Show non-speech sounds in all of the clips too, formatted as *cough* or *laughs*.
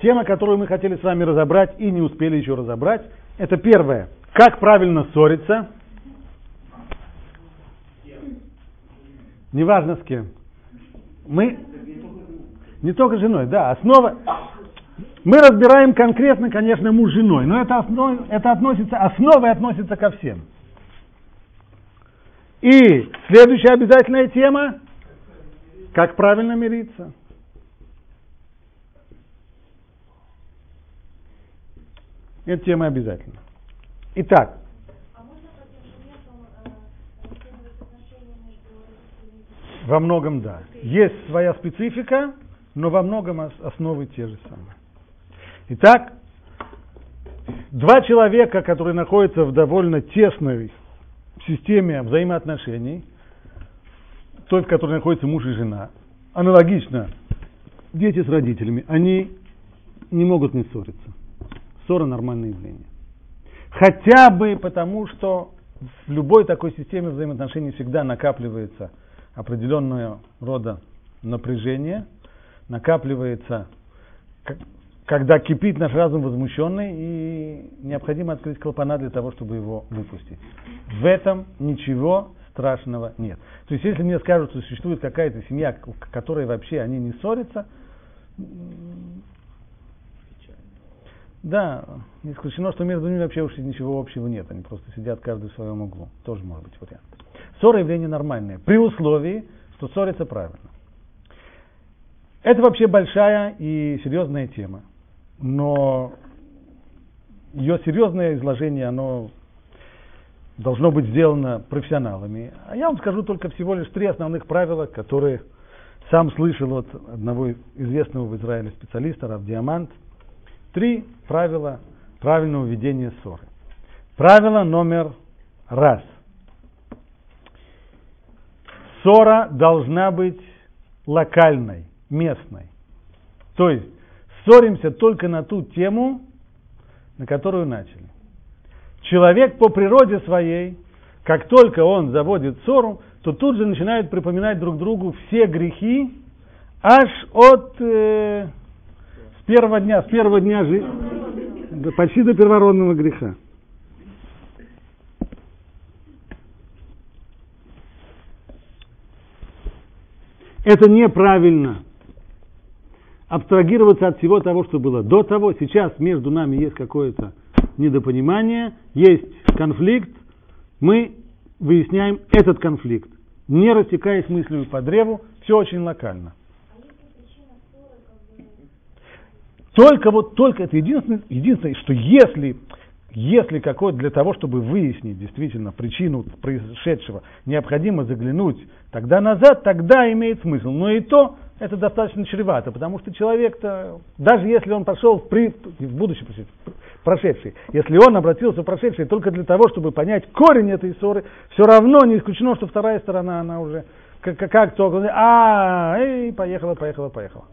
Тема, которую мы хотели с вами разобрать и не успели еще разобрать, это первое. Как правильно ссориться? Неважно с кем. Мы не только с женой, да, основа. Мы разбираем конкретно, конечно, муж с женой, но это, основ, это относится, основа относится ко всем. И следующая обязательная тема, как правильно мириться. Эта тема обязательно. Итак. Во многом да. Есть своя специфика, но во многом основы те же самые. Итак, два человека, которые находятся в довольно тесной системе взаимоотношений, той, в которой находится муж и жена, аналогично дети с родителями, они не могут не ссориться. Ссора – нормальное явление. Хотя бы потому, что в любой такой системе взаимоотношений всегда накапливается определенного рода напряжение, накапливается, когда кипит наш разум возмущенный, и необходимо открыть клапана для того, чтобы его выпустить. В этом ничего страшного нет. То есть, если мне скажут, что существует какая-то семья, в которой вообще они не ссорятся, да, не исключено, что между ними вообще уж ничего общего нет. Они просто сидят каждый в своем углу. Тоже может быть вариант. Ссора явление нормальное, при условии, что ссорится правильно. Это вообще большая и серьезная тема. Но ее серьезное изложение, оно должно быть сделано профессионалами. А я вам скажу только всего лишь три основных правила, которые сам слышал от одного известного в Израиле специалиста, Рав Диамант – Три правила правильного ведения ссоры. Правило номер раз. Ссора должна быть локальной, местной. То есть ссоримся только на ту тему, на которую начали. Человек по природе своей, как только он заводит ссору, то тут же начинает припоминать друг другу все грехи, аж от э, первого дня, с первого дня жизни, почти до первородного греха. Это неправильно. Абстрагироваться от всего того, что было до того. Сейчас между нами есть какое-то недопонимание, есть конфликт. Мы выясняем этот конфликт, не растекаясь мыслями по древу, все очень локально. Только вот, только это единственное, единственное что если, если какой для того, чтобы выяснить действительно причину происшедшего, необходимо заглянуть тогда назад, тогда имеет смысл. Но и то это достаточно чревато, потому что человек-то, даже если он пошел в, при, в будущее, прошедший, если он обратился в прошедшее только для того, чтобы понять корень этой ссоры, все равно не исключено, что вторая сторона, она уже как, как то, а, эй, поехала, поехала, поехала.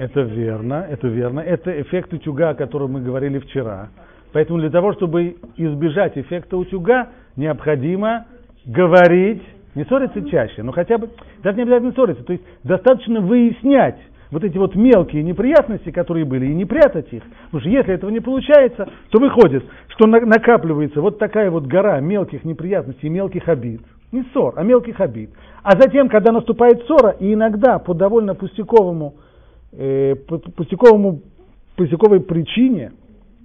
Это верно, это верно. Это эффект утюга, о котором мы говорили вчера. Поэтому для того, чтобы избежать эффекта утюга, необходимо говорить, не ссориться чаще, но хотя бы, даже не обязательно ссориться, то есть достаточно выяснять вот эти вот мелкие неприятности, которые были, и не прятать их. Потому что если этого не получается, то выходит, что накапливается вот такая вот гора мелких неприятностей, мелких обид. Не ссор, а мелких обид. А затем, когда наступает ссора, и иногда по довольно пустяковому э, пустяковому, пустяковой причине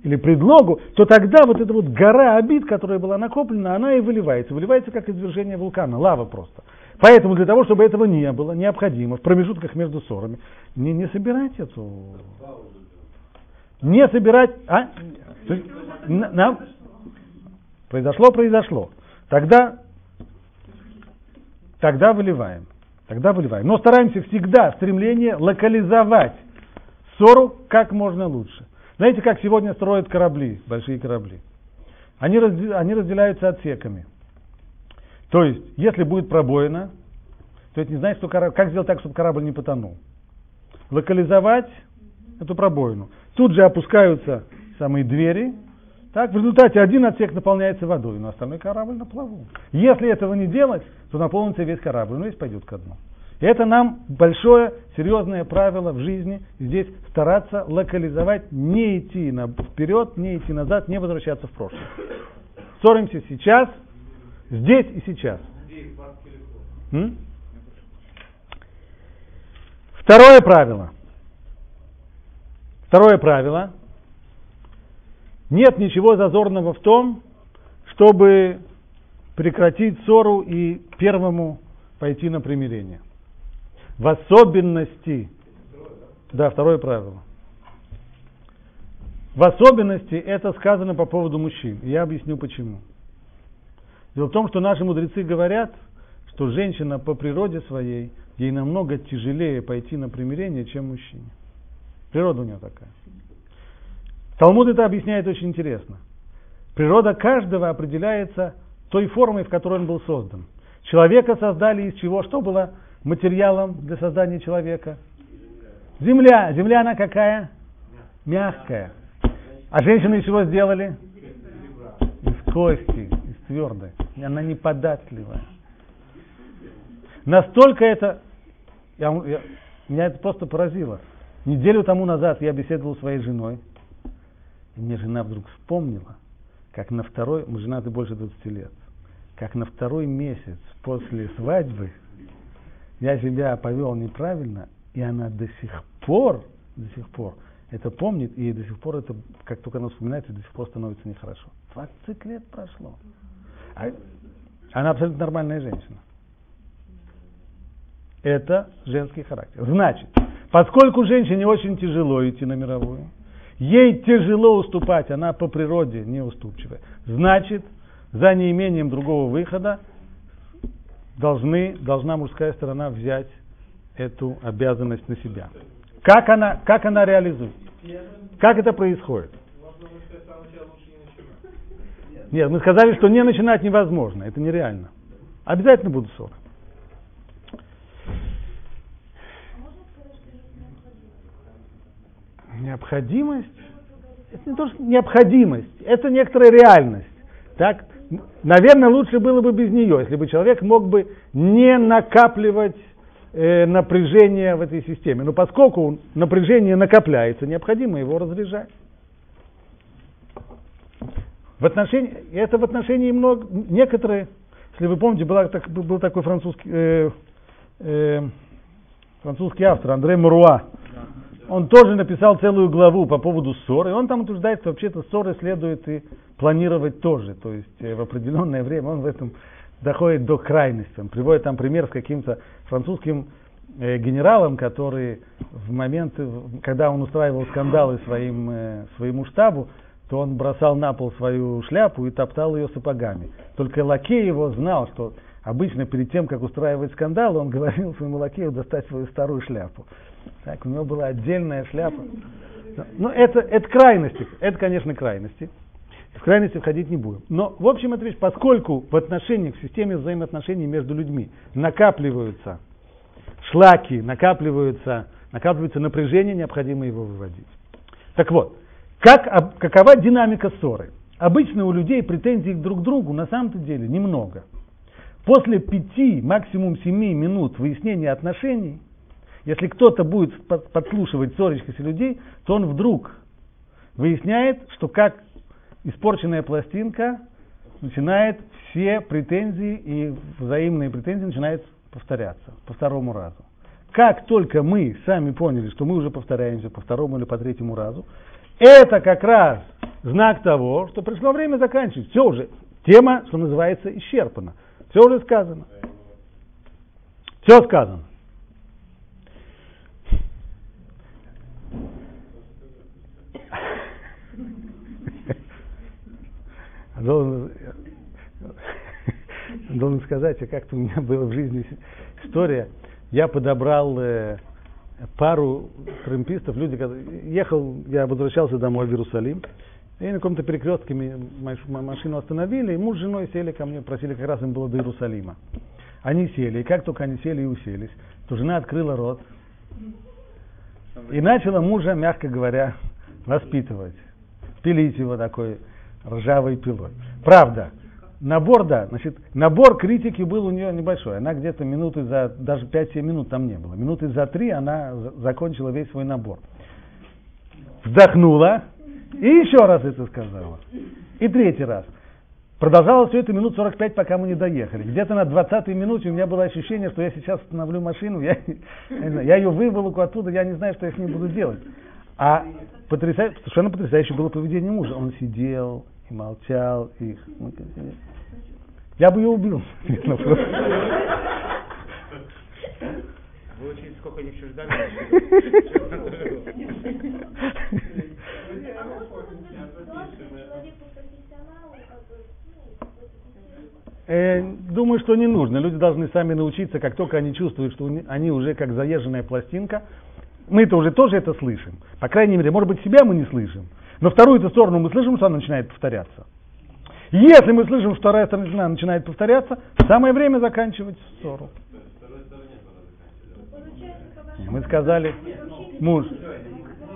или предлогу, то тогда вот эта вот гора обид, которая была накоплена, она и выливается. Выливается как извержение вулкана, лава просто. Поэтому для того, чтобы этого не было, необходимо в промежутках между ссорами не, не собирать эту... Не собирать... А? На, на, произошло, произошло. Тогда, тогда выливаем. Тогда выливаем. Но стараемся всегда стремление локализовать ссору как можно лучше. Знаете, как сегодня строят корабли, большие корабли? Они, разде, они разделяются отсеками. То есть, если будет пробоина, то это не значит, что корабль, как сделать так, чтобы корабль не потонул. Локализовать эту пробоину. Тут же опускаются самые двери, Так, в результате один отсек наполняется водой, но остальной корабль на плаву. Если этого не делать, то наполнится весь корабль, но весь пойдет ко дну. Это нам большое, серьезное правило в жизни. Здесь стараться локализовать, не идти на, вперед, не идти назад, не возвращаться в прошлое. Ссоримся сейчас, здесь и сейчас. М? Второе правило. Второе правило. Нет ничего зазорного в том, чтобы прекратить ссору и первому пойти на примирение. В особенности, да, второе правило. В особенности это сказано по поводу мужчин. Я объясню почему. Дело в том, что наши мудрецы говорят, что женщина по природе своей, ей намного тяжелее пойти на примирение, чем мужчине. Природа у нее такая. Талмуд это объясняет очень интересно. Природа каждого определяется той формой, в которой он был создан. Человека создали из чего? Что было материалом для создания человека? Земля. Земля она какая? Мягкая. А женщины из чего сделали? Из кости, из твердой. Она неподатливая. Настолько это... Я, я, меня это просто поразило. Неделю тому назад я беседовал с своей женой. И мне жена вдруг вспомнила, как на второй... Мы женаты больше 20 лет. Как на второй месяц после свадьбы я себя повел неправильно, и она до сих пор, до сих пор это помнит, и до сих пор это, как только она вспоминает, до сих пор становится нехорошо. 20 лет прошло. А, она абсолютно нормальная женщина. Это женский характер. Значит, поскольку женщине очень тяжело идти на мировую, ей тяжело уступать, она по природе неуступчивая, значит, за неимением другого выхода должны, должна мужская сторона взять эту обязанность на себя. Как она, как она реализует? Как это происходит? Нет, мы сказали, что не начинать невозможно, это нереально. Обязательно будут ссоры. Необходимость? Это не то, что необходимость, это некоторая реальность. Так, наверное, лучше было бы без нее, если бы человек мог бы не накапливать э, напряжение в этой системе. Но поскольку напряжение накопляется, необходимо его разряжать. В отношении, это в отношении много, некоторые, если вы помните, была, так, был такой французский, э, э, французский автор Андре Муруа. Он тоже написал целую главу по поводу ссоры. Он там утверждает, что вообще-то ссоры следует и планировать тоже. То есть э, в определенное время он в этом доходит до крайности. Он приводит там пример с каким-то французским э, генералом, который в момент, когда он устраивал скандалы своим, э, своему штабу, то он бросал на пол свою шляпу и топтал ее сапогами. Только лакей его знал, что обычно перед тем, как устраивать скандал, он говорил своему лакею достать свою старую шляпу. Так, у него была отдельная шляпа. Ну, это, это крайности, это, конечно, крайности. В крайности входить не будем. Но, в общем, это вещь, поскольку в отношениях, в системе взаимоотношений между людьми накапливаются шлаки, накапливаются, накапливается напряжение, необходимо его выводить. Так вот, как, какова динамика ссоры? Обычно у людей претензий друг к другу на самом-то деле немного. После пяти, максимум семи минут выяснения отношений, если кто-то будет подслушивать ссорящихся людей, то он вдруг выясняет, что как испорченная пластинка начинает все претензии и взаимные претензии начинают повторяться по второму разу. Как только мы сами поняли, что мы уже повторяемся по второму или по третьему разу, это как раз знак того, что пришло время заканчивать. Все уже, тема, что называется, исчерпана. Все уже сказано. Все сказано. Должен, должен сказать, а как-то у меня была в жизни история. Я подобрал э, пару трампистов, люди, ехал, я возвращался домой в Иерусалим, и на каком-то перекрестке машину остановили, и муж с женой сели ко мне, просили, как раз им было до Иерусалима. Они сели, и как только они сели и уселись, то жена открыла рот и начала мужа, мягко говоря, воспитывать, пилить его такой, ржавой пилой. Правда, набор, да, значит, набор критики был у нее небольшой. Она где-то минуты за, даже 5-7 минут там не было. Минуты за три она закончила весь свой набор. Вздохнула и еще раз это сказала. И третий раз. Продолжалось все это минут 45, пока мы не доехали. Где-то на 20-й минуте у меня было ощущение, что я сейчас остановлю машину, я, я, ее выволоку оттуда, я не знаю, что я с ней буду делать. А потрясающе, совершенно потрясающее было поведение мужа. Он сидел и молчал, и... Я бы ее убил. *laughs* Вы очень сколько не ждали. *laughs* Э, думаю, что не нужно. Люди должны сами научиться, как только они чувствуют, что они уже как заезженная пластинка. Мы-то уже тоже это слышим. По крайней мере, может быть, себя мы не слышим. Но вторую эту сторону мы слышим, что она начинает повторяться. Если мы слышим, что вторая сторона начинает повторяться, самое время заканчивать ссору. Мы сказали, муж.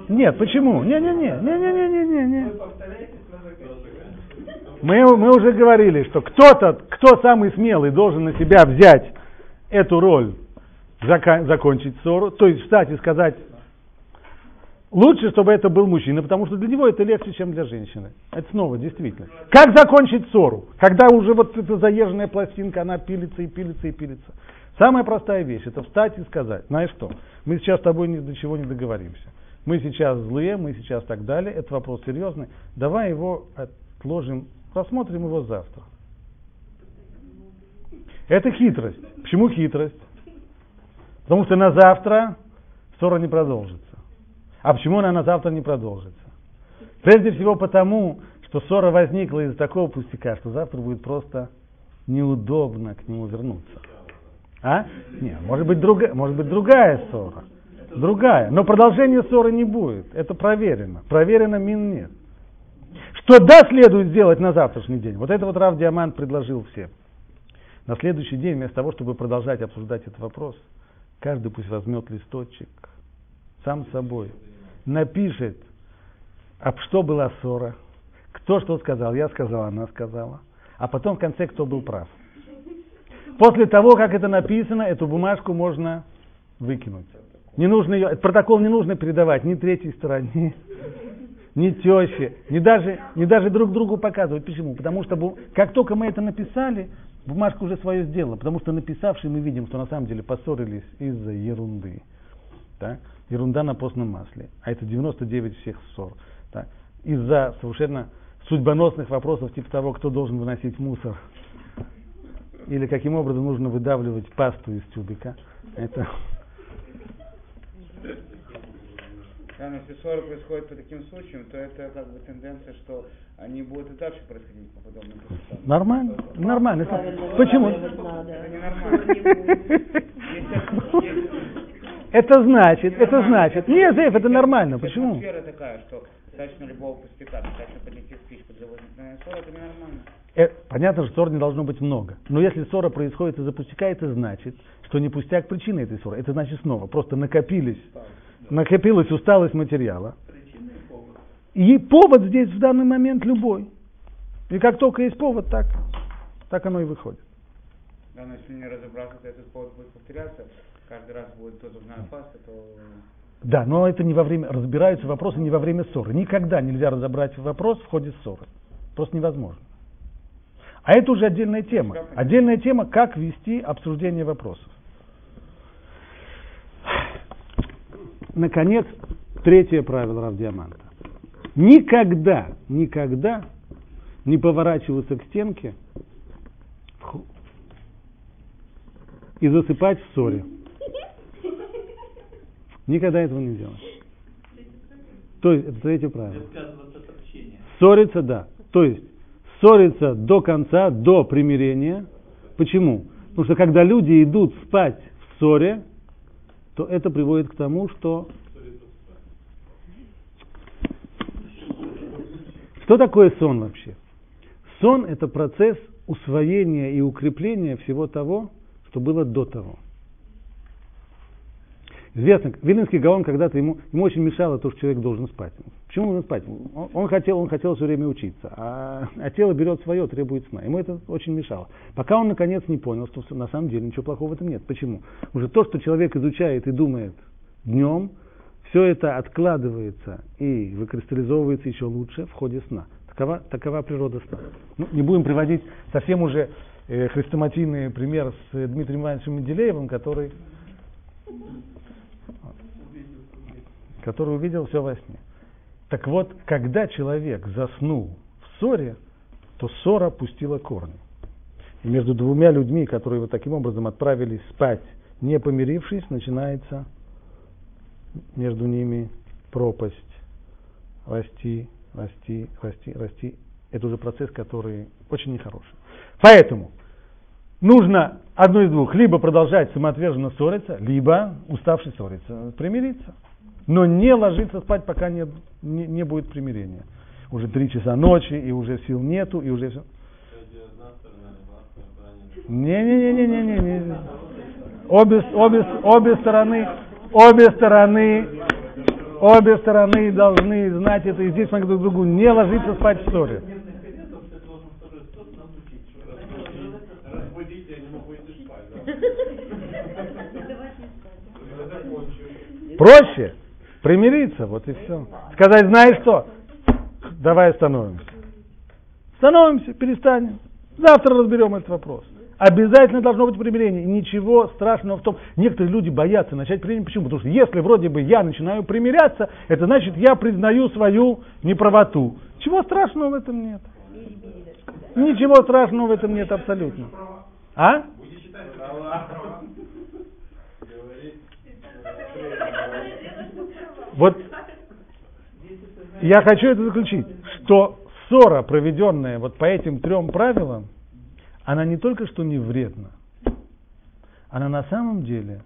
Нет, почему? Не-не-не, не-не-не-не-не. Мы, мы уже говорили, что кто-то, кто самый смелый, должен на себя взять эту роль, зака- закончить ссору, то есть встать и сказать, лучше, чтобы это был мужчина, потому что для него это легче, чем для женщины. Это снова действительно. Как закончить ссору? Когда уже вот эта заезженная пластинка, она пилится и пилится и пилится. Самая простая вещь, это встать и сказать, знаешь что, мы сейчас с тобой ни до чего не договоримся. Мы сейчас злые, мы сейчас так далее, это вопрос серьезный. Давай его отложим Посмотрим его завтра. Это хитрость. Почему хитрость? Потому что на завтра ссора не продолжится. А почему она на завтра не продолжится? Прежде всего потому, что ссора возникла из такого пустяка, что завтра будет просто неудобно к нему вернуться. А? Нет, может быть, друга, может быть другая ссора. Другая. Но продолжения ссоры не будет. Это проверено. Проверено мин нет. Что да, следует сделать на завтрашний день? Вот это вот Рав Диамант предложил всем. На следующий день, вместо того, чтобы продолжать обсуждать этот вопрос, каждый пусть возьмет листочек, сам собой, напишет, об что была ссора, кто что сказал, я сказал, она сказала, а потом в конце, кто был прав. После того, как это написано, эту бумажку можно выкинуть. Не нужно ее, протокол не нужно передавать ни третьей стороне, ни теще, ни даже, ни даже друг другу показывать. Почему? Потому что как только мы это написали, бумажка уже свое сделала. Потому что написавший мы видим, что на самом деле поссорились из-за ерунды. Так? Ерунда на постном масле. А это 99 всех ссор. Так? Из-за совершенно судьбоносных вопросов, типа того, кто должен выносить мусор. Или каким образом нужно выдавливать пасту из тюбика. Это Да, но если ссоры происходят по таким случаям, то это как бы тенденция, что они будут и дальше происходить по подобным процессам. Нормально, нормально. Почему? Это ненормально. *laughs* Это значит, это значит. Нет, Зейф, это нормально. Почему? Атмосфера такая, что достаточно любого пустяка, достаточно поднести спичку для ссоры, это ненормально. Э, понятно, что ссор не должно быть много. Но если ссора происходит из-за пустяка, это значит, что не пустяк причина этой ссоры. Это значит снова, просто накопились накопилась усталость материала. И повод здесь в данный момент любой. И как только есть повод, так, так оно и выходит. Да, но если не разобраться, то этот повод будет повторяться. Каждый раз будет то зубная паста, то... Да, но это не во время, разбираются вопросы не во время ссоры. Никогда нельзя разобрать вопрос в ходе ссоры. Просто невозможно. А это уже отдельная тема. Отдельная тема, как вести обсуждение вопросов. наконец, третье правило Равдиаманта. Никогда, никогда не поворачиваться к стенке и засыпать в ссоре. Никогда этого не делать. То есть, это третье правило. Ссориться, да. То есть, ссориться до конца, до примирения. Почему? Потому что когда люди идут спать в ссоре, то это приводит к тому, что... Что такое сон вообще? Сон – это процесс усвоения и укрепления всего того, что было до того. Известно, Вильнинский Гаон когда-то ему, ему очень мешало то, что человек должен спать. Почему Почему нужно спать? Он, он, хотел, он хотел все время учиться, а, а тело берет свое, требует сна. Ему это очень мешало. Пока он наконец не понял, что на самом деле ничего плохого в этом нет. Почему? Уже то, что человек изучает и думает днем, все это откладывается и выкристаллизовывается еще лучше в ходе сна. Такова, такова природа сна. Ну, не будем приводить совсем уже хрестоматийный пример с Дмитрием Ивановичем Менделеевым, который, который увидел все во сне. Так вот, когда человек заснул в ссоре, то ссора пустила корни. И между двумя людьми, которые вот таким образом отправились спать, не помирившись, начинается между ними пропасть. Расти, расти, расти, расти. Это уже процесс, который очень нехороший. Поэтому нужно одно из двух. Либо продолжать самоотверженно ссориться, либо, уставший ссориться, примириться. Но не ложиться спать, пока не, не, не будет примирения. Уже три часа ночи, и уже сил нету, и уже все. Не-не-не-не-не-не. Обе, обе, обе стороны, обе стороны, обе стороны должны знать это, и здесь мы друг другу не ложиться спать в ссоре. Проще примириться, вот и все. Сказать, знаешь что, давай остановимся. Становимся, перестанем. Завтра разберем этот вопрос. Обязательно должно быть примирение. Ничего страшного в том. Некоторые люди боятся начать примирение. Почему? Потому что если вроде бы я начинаю примиряться, это значит я признаю свою неправоту. Чего страшного в этом нет? Ничего страшного в этом нет абсолютно. А? Вот я хочу это заключить, что ссора, проведенная вот по этим трем правилам, она не только что не вредна, она на самом деле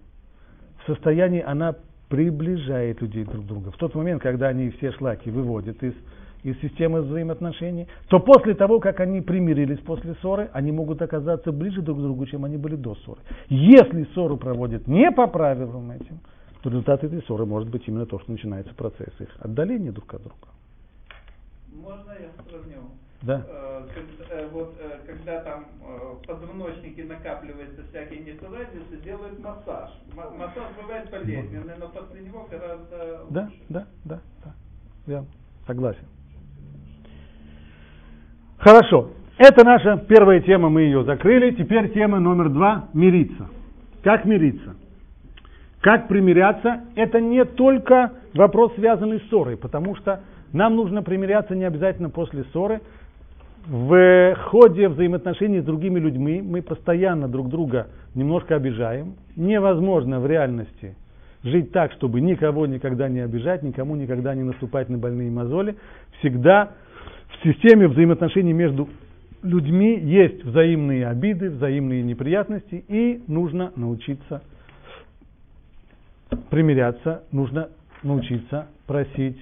в состоянии, она приближает людей друг к другу. В тот момент, когда они все шлаки выводят из, из системы взаимоотношений, то после того, как они примирились после ссоры, они могут оказаться ближе друг к другу, чем они были до ссоры. Если ссору проводят не по правилам этим, то результат этой ссоры может быть именно то, что начинается процесс их отдаления друг от друга. Можно я сравню? Да. Э, э, вот э, когда там в позвоночнике накапливается всякие несоразицы, делают массаж. Массаж бывает болезненный, но после него гораздо Да, да, да, да. Я согласен. Хорошо. Это наша первая тема, мы ее закрыли. Теперь тема номер два – мириться. Как мириться? Как примиряться? Это не только вопрос, связанный с ссорой, потому что нам нужно примиряться не обязательно после ссоры. В ходе взаимоотношений с другими людьми мы постоянно друг друга немножко обижаем. Невозможно в реальности жить так, чтобы никого никогда не обижать, никому никогда не наступать на больные мозоли. Всегда в системе взаимоотношений между людьми есть взаимные обиды, взаимные неприятности, и нужно научиться примиряться, нужно научиться просить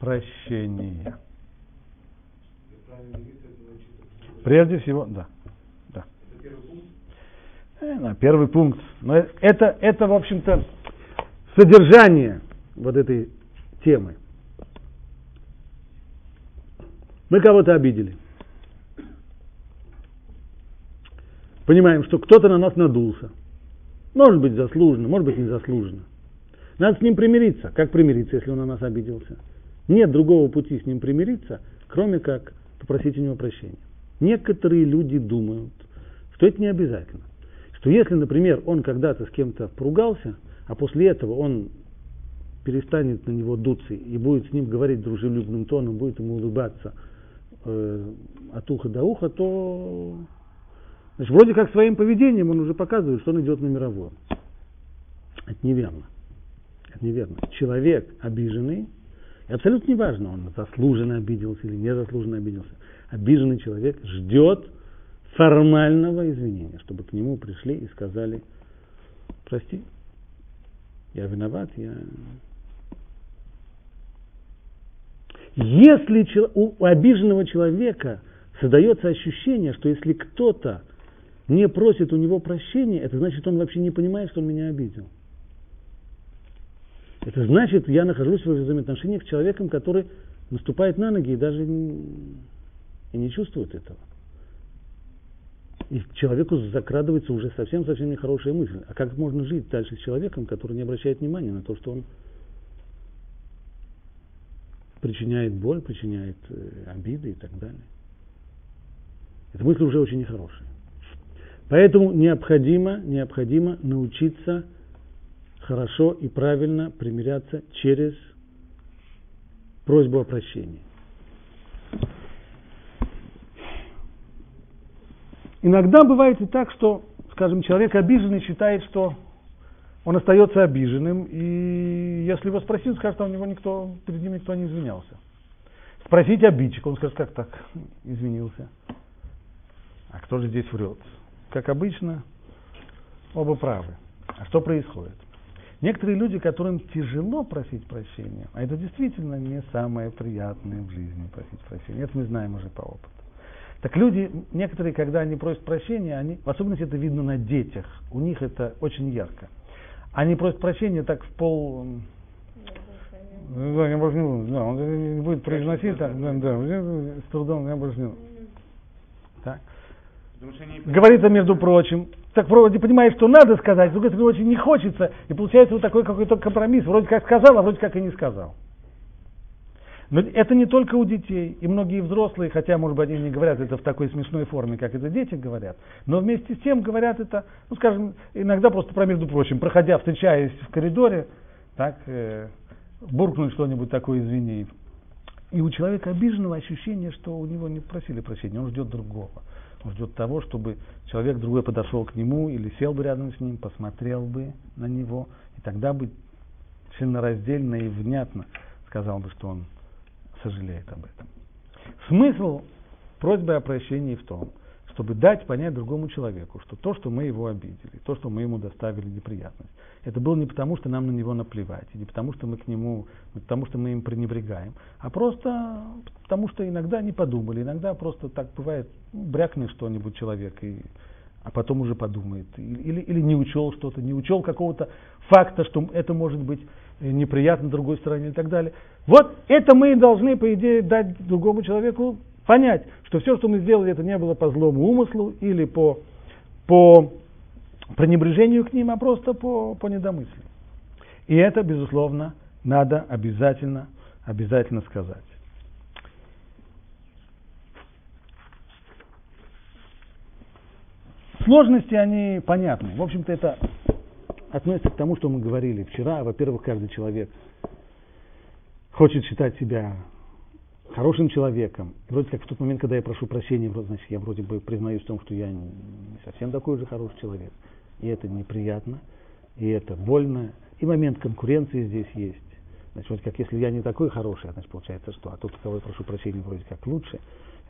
прощения. Прежде всего, да. да. Э, первый пункт. Но это, это, в общем-то, содержание вот этой темы. Мы кого-то обидели. Понимаем, что кто-то на нас надулся. Может быть заслуженно, может быть незаслуженно. Надо с ним примириться. Как примириться, если он на нас обиделся? Нет другого пути с ним примириться, кроме как попросить у него прощения. Некоторые люди думают, что это не обязательно. Что если, например, он когда-то с кем-то поругался, а после этого он перестанет на него дуться и будет с ним говорить дружелюбным тоном, будет ему улыбаться э, от уха до уха, то Значит, вроде как своим поведением он уже показывает, что он идет на мировое. Это неверно. Это неверно. Человек обиженный, и абсолютно неважно, он заслуженно обиделся или незаслуженно обиделся, обиженный человек ждет формального извинения, чтобы к нему пришли и сказали, прости, я виноват, я... Если у обиженного человека создается ощущение, что если кто-то не просит у него прощения, это значит, он вообще не понимает, что он меня обидел. Это значит, я нахожусь в взаимоотношениях с человеком, который наступает на ноги и даже и не чувствует этого. И человеку закрадывается уже совсем-совсем нехорошая мысль. А как можно жить дальше с человеком, который не обращает внимания на то, что он причиняет боль, причиняет э, обиды и так далее. Эта мысль уже очень нехорошая. Поэтому необходимо, необходимо научиться хорошо и правильно примиряться через просьбу о прощении. Иногда бывает и так, что, скажем, человек обиженный считает, что он остается обиженным, и если его спросить, скажет, что у него никто, перед ним никто не извинялся. Спросить обидчика, он скажет, как так извинился. А кто же здесь врет? Как обычно, оба правы. А что происходит? Некоторые люди, которым тяжело просить прощения, а это действительно не самое приятное в жизни просить прощения, это мы знаем уже по опыту. Так люди, некоторые, когда они просят прощения, они, в особенности это видно на детях, у них это очень ярко. Они просят прощения так в пол... Да, я больше не буду. Да, он будет произносить так, да, да, с трудом я больше не буду. Так. Говорится, между прочим, так вроде понимаешь, что надо сказать, с другой стороны очень не хочется, и получается вот такой какой-то компромисс, вроде как сказал, а вроде как и не сказал. Но это не только у детей, и многие взрослые, хотя, может быть, они не говорят это в такой смешной форме, как это дети говорят, но вместе с тем говорят это, ну, скажем, иногда просто про между прочим, проходя, встречаясь в коридоре, так, э, буркнуть что-нибудь такое, извини. И у человека обиженного ощущение, что у него не просили прощения, он ждет другого. Он ждет того, чтобы человек другой подошел к нему или сел бы рядом с ним, посмотрел бы на него, и тогда бы членораздельно и внятно сказал бы, что он сожалеет об этом. Смысл просьбы о прощении в том, чтобы дать понять другому человеку, что то, что мы его обидели, то, что мы ему доставили неприятность, это было не потому, что нам на него наплевать, не потому, что мы к нему, не потому, что мы им пренебрегаем, а просто потому, что иногда не подумали, иногда просто так бывает, ну, брякнет что-нибудь человек, и, а потом уже подумает, или, или не учел что-то, не учел какого-то факта, что это может быть неприятно другой стороне и так далее. Вот это мы должны, по идее, дать другому человеку понять, что все, что мы сделали, это не было по злому умыслу или по, по пренебрежению к ним, а просто по, по недомыслию. И это, безусловно, надо обязательно, обязательно сказать. Сложности, они понятны. В общем-то, это относится к тому, что мы говорили вчера. Во-первых, каждый человек хочет считать себя хорошим человеком. Вроде как в тот момент, когда я прошу прощения, значит, я вроде бы признаюсь в том, что я не совсем такой же хороший человек. И это неприятно, и это больно. И момент конкуренции здесь есть. Значит, вроде как если я не такой хороший, значит, получается что? А тот, кого я прошу прощения, вроде как лучше.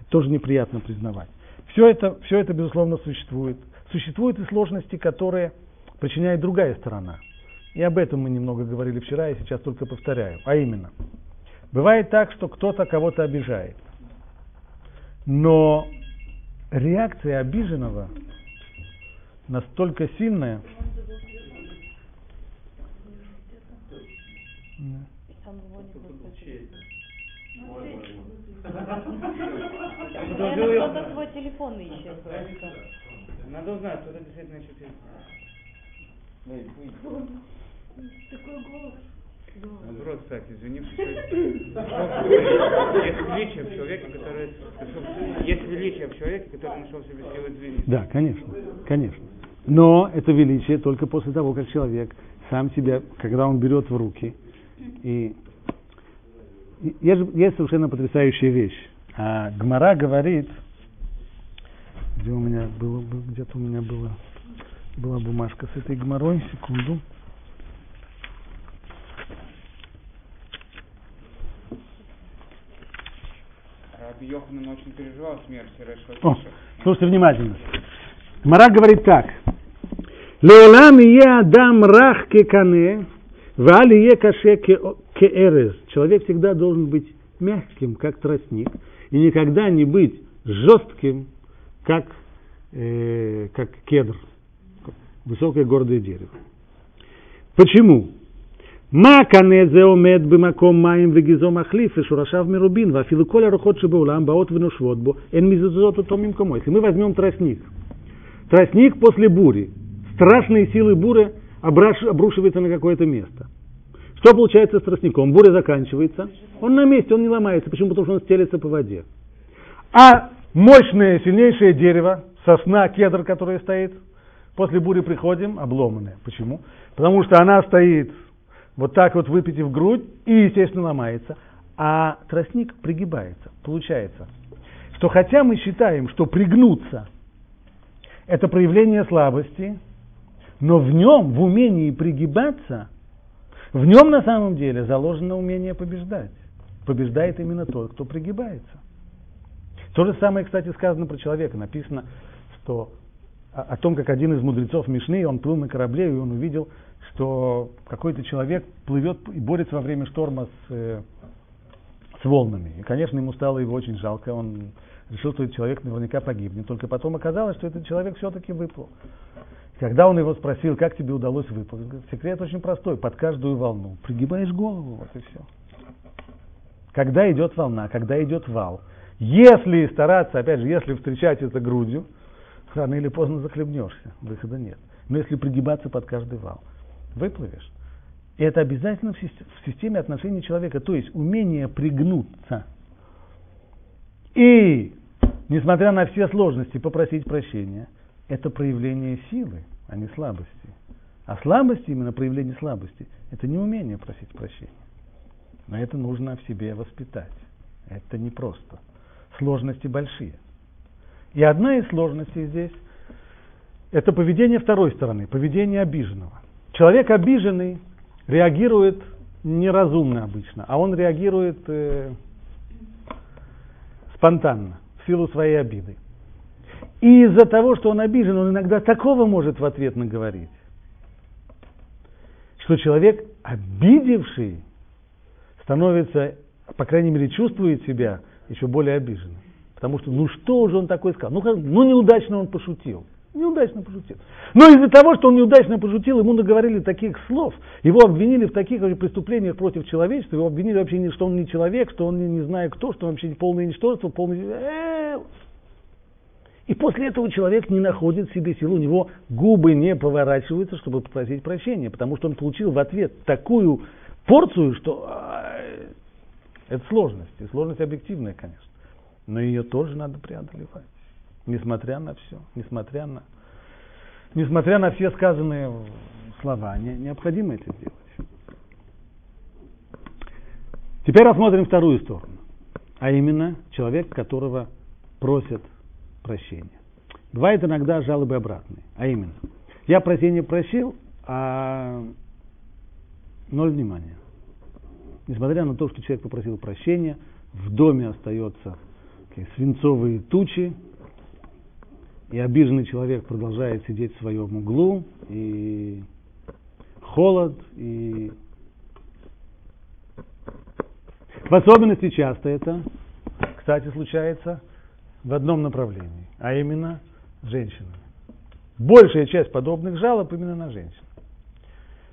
Это тоже неприятно признавать. Все это, все это, безусловно, существует. Существуют и сложности, которые причиняет другая сторона. И об этом мы немного говорили вчера, я сейчас только повторяю. А именно, бывает так, что кто-то кого-то обижает. Но реакция обиженного настолько сильная, Кто-то свой телефон ищет Надо узнать, кто-то действительно ищет Ой, ой. Такой голос. Наоборот, кстати, извинившись, *laughs* есть величие в человеке, который есть величие в человеке, который нашел себе силы извиниться. Да, конечно, конечно. Но это величие только после того, как человек сам себя, когда он берет в руки. И есть, есть совершенно потрясающая вещь. А Гмара говорит, где у меня было, где-то у меня было была бумажка с этой гморой, секунду. Раби Йоханан очень переживал смерть О, слушайте внимательно. Мара говорит так. Леолам е адам рах кекане, вали е каше кеэрез. Человек всегда должен быть мягким, как тростник, и никогда не быть жестким, как, э, как кедр высокое гордое дерево. Почему? Маканезе омед бимаком маем вегизом ахлиф и шурашав мирубин вафилу коля рухот шебаулам баот венушвот эн мизузот утомим кому. Если мы возьмем тростник, тростник после бури, страшные силы буры обрушиваются на какое-то место. Что получается с тростником? Буря заканчивается, он на месте, он не ломается. Почему? Потому что он стелется по воде. А мощное, сильнейшее дерево, сосна, кедр, который стоит – после бури приходим, обломанное. Почему? Потому что она стоит вот так вот выпитив грудь и, естественно, ломается. А тростник пригибается. Получается, что хотя мы считаем, что пригнуться – это проявление слабости, но в нем, в умении пригибаться, в нем на самом деле заложено умение побеждать. Побеждает именно тот, кто пригибается. То же самое, кстати, сказано про человека. Написано, что о, том, как один из мудрецов Мишны, он плыл на корабле, и он увидел что какой-то человек плывет и борется во время шторма с, э, с волнами. И, конечно, ему стало его очень жалко. Он решил, что этот человек наверняка погибнет. Только потом оказалось, что этот человек все-таки выплыл. Когда он его спросил, как тебе удалось выплыть, секрет очень простой, под каждую волну. Пригибаешь голову, вот и все. Когда идет волна, когда идет вал. Если стараться, опять же, если встречать это грудью, рано или поздно захлебнешься, выхода нет. Но если пригибаться под каждый вал – выплывешь. И это обязательно в системе отношений человека, то есть умение пригнуться. И, несмотря на все сложности, попросить прощения, это проявление силы, а не слабости. А слабости, именно проявление слабости, это не умение просить прощения. Но это нужно в себе воспитать. Это непросто. Сложности большие. И одна из сложностей здесь – это поведение второй стороны, поведение обиженного. Человек обиженный реагирует неразумно обычно, а он реагирует э, спонтанно, в силу своей обиды. И из-за того, что он обижен, он иногда такого может в ответ наговорить, что человек, обидевший, становится, по крайней мере, чувствует себя еще более обиженным. Потому что, ну что же он такое сказал? Ну, ну неудачно он пошутил. Неудачно пошутил. Но из-за того, что он неудачно пошутил, ему наговорили таких слов, его обвинили в таких преступлениях против человечества, его обвинили вообще, что он не человек, что он не, не знает кто, что он вообще полное ничтожество, полное... Э, и после этого человек не находит в себе сил, у него губы не поворачиваются, чтобы попросить прощения, потому что он получил в ответ такую порцию, что это сложность, и сложность объективная, конечно, но ее тоже надо преодолевать несмотря на все, несмотря на, несмотря на все сказанные слова, не, необходимо это сделать. Теперь рассмотрим вторую сторону, а именно человек, которого просят прощения. Бывает иногда жалобы обратные, а именно, я прощение просил, а ноль внимания. Несмотря на то, что человек попросил прощения, в доме остается свинцовые тучи, и обиженный человек продолжает сидеть в своем углу, и холод, и в особенности часто это, кстати, случается в одном направлении, а именно женщинами. Большая часть подобных жалоб именно на женщин.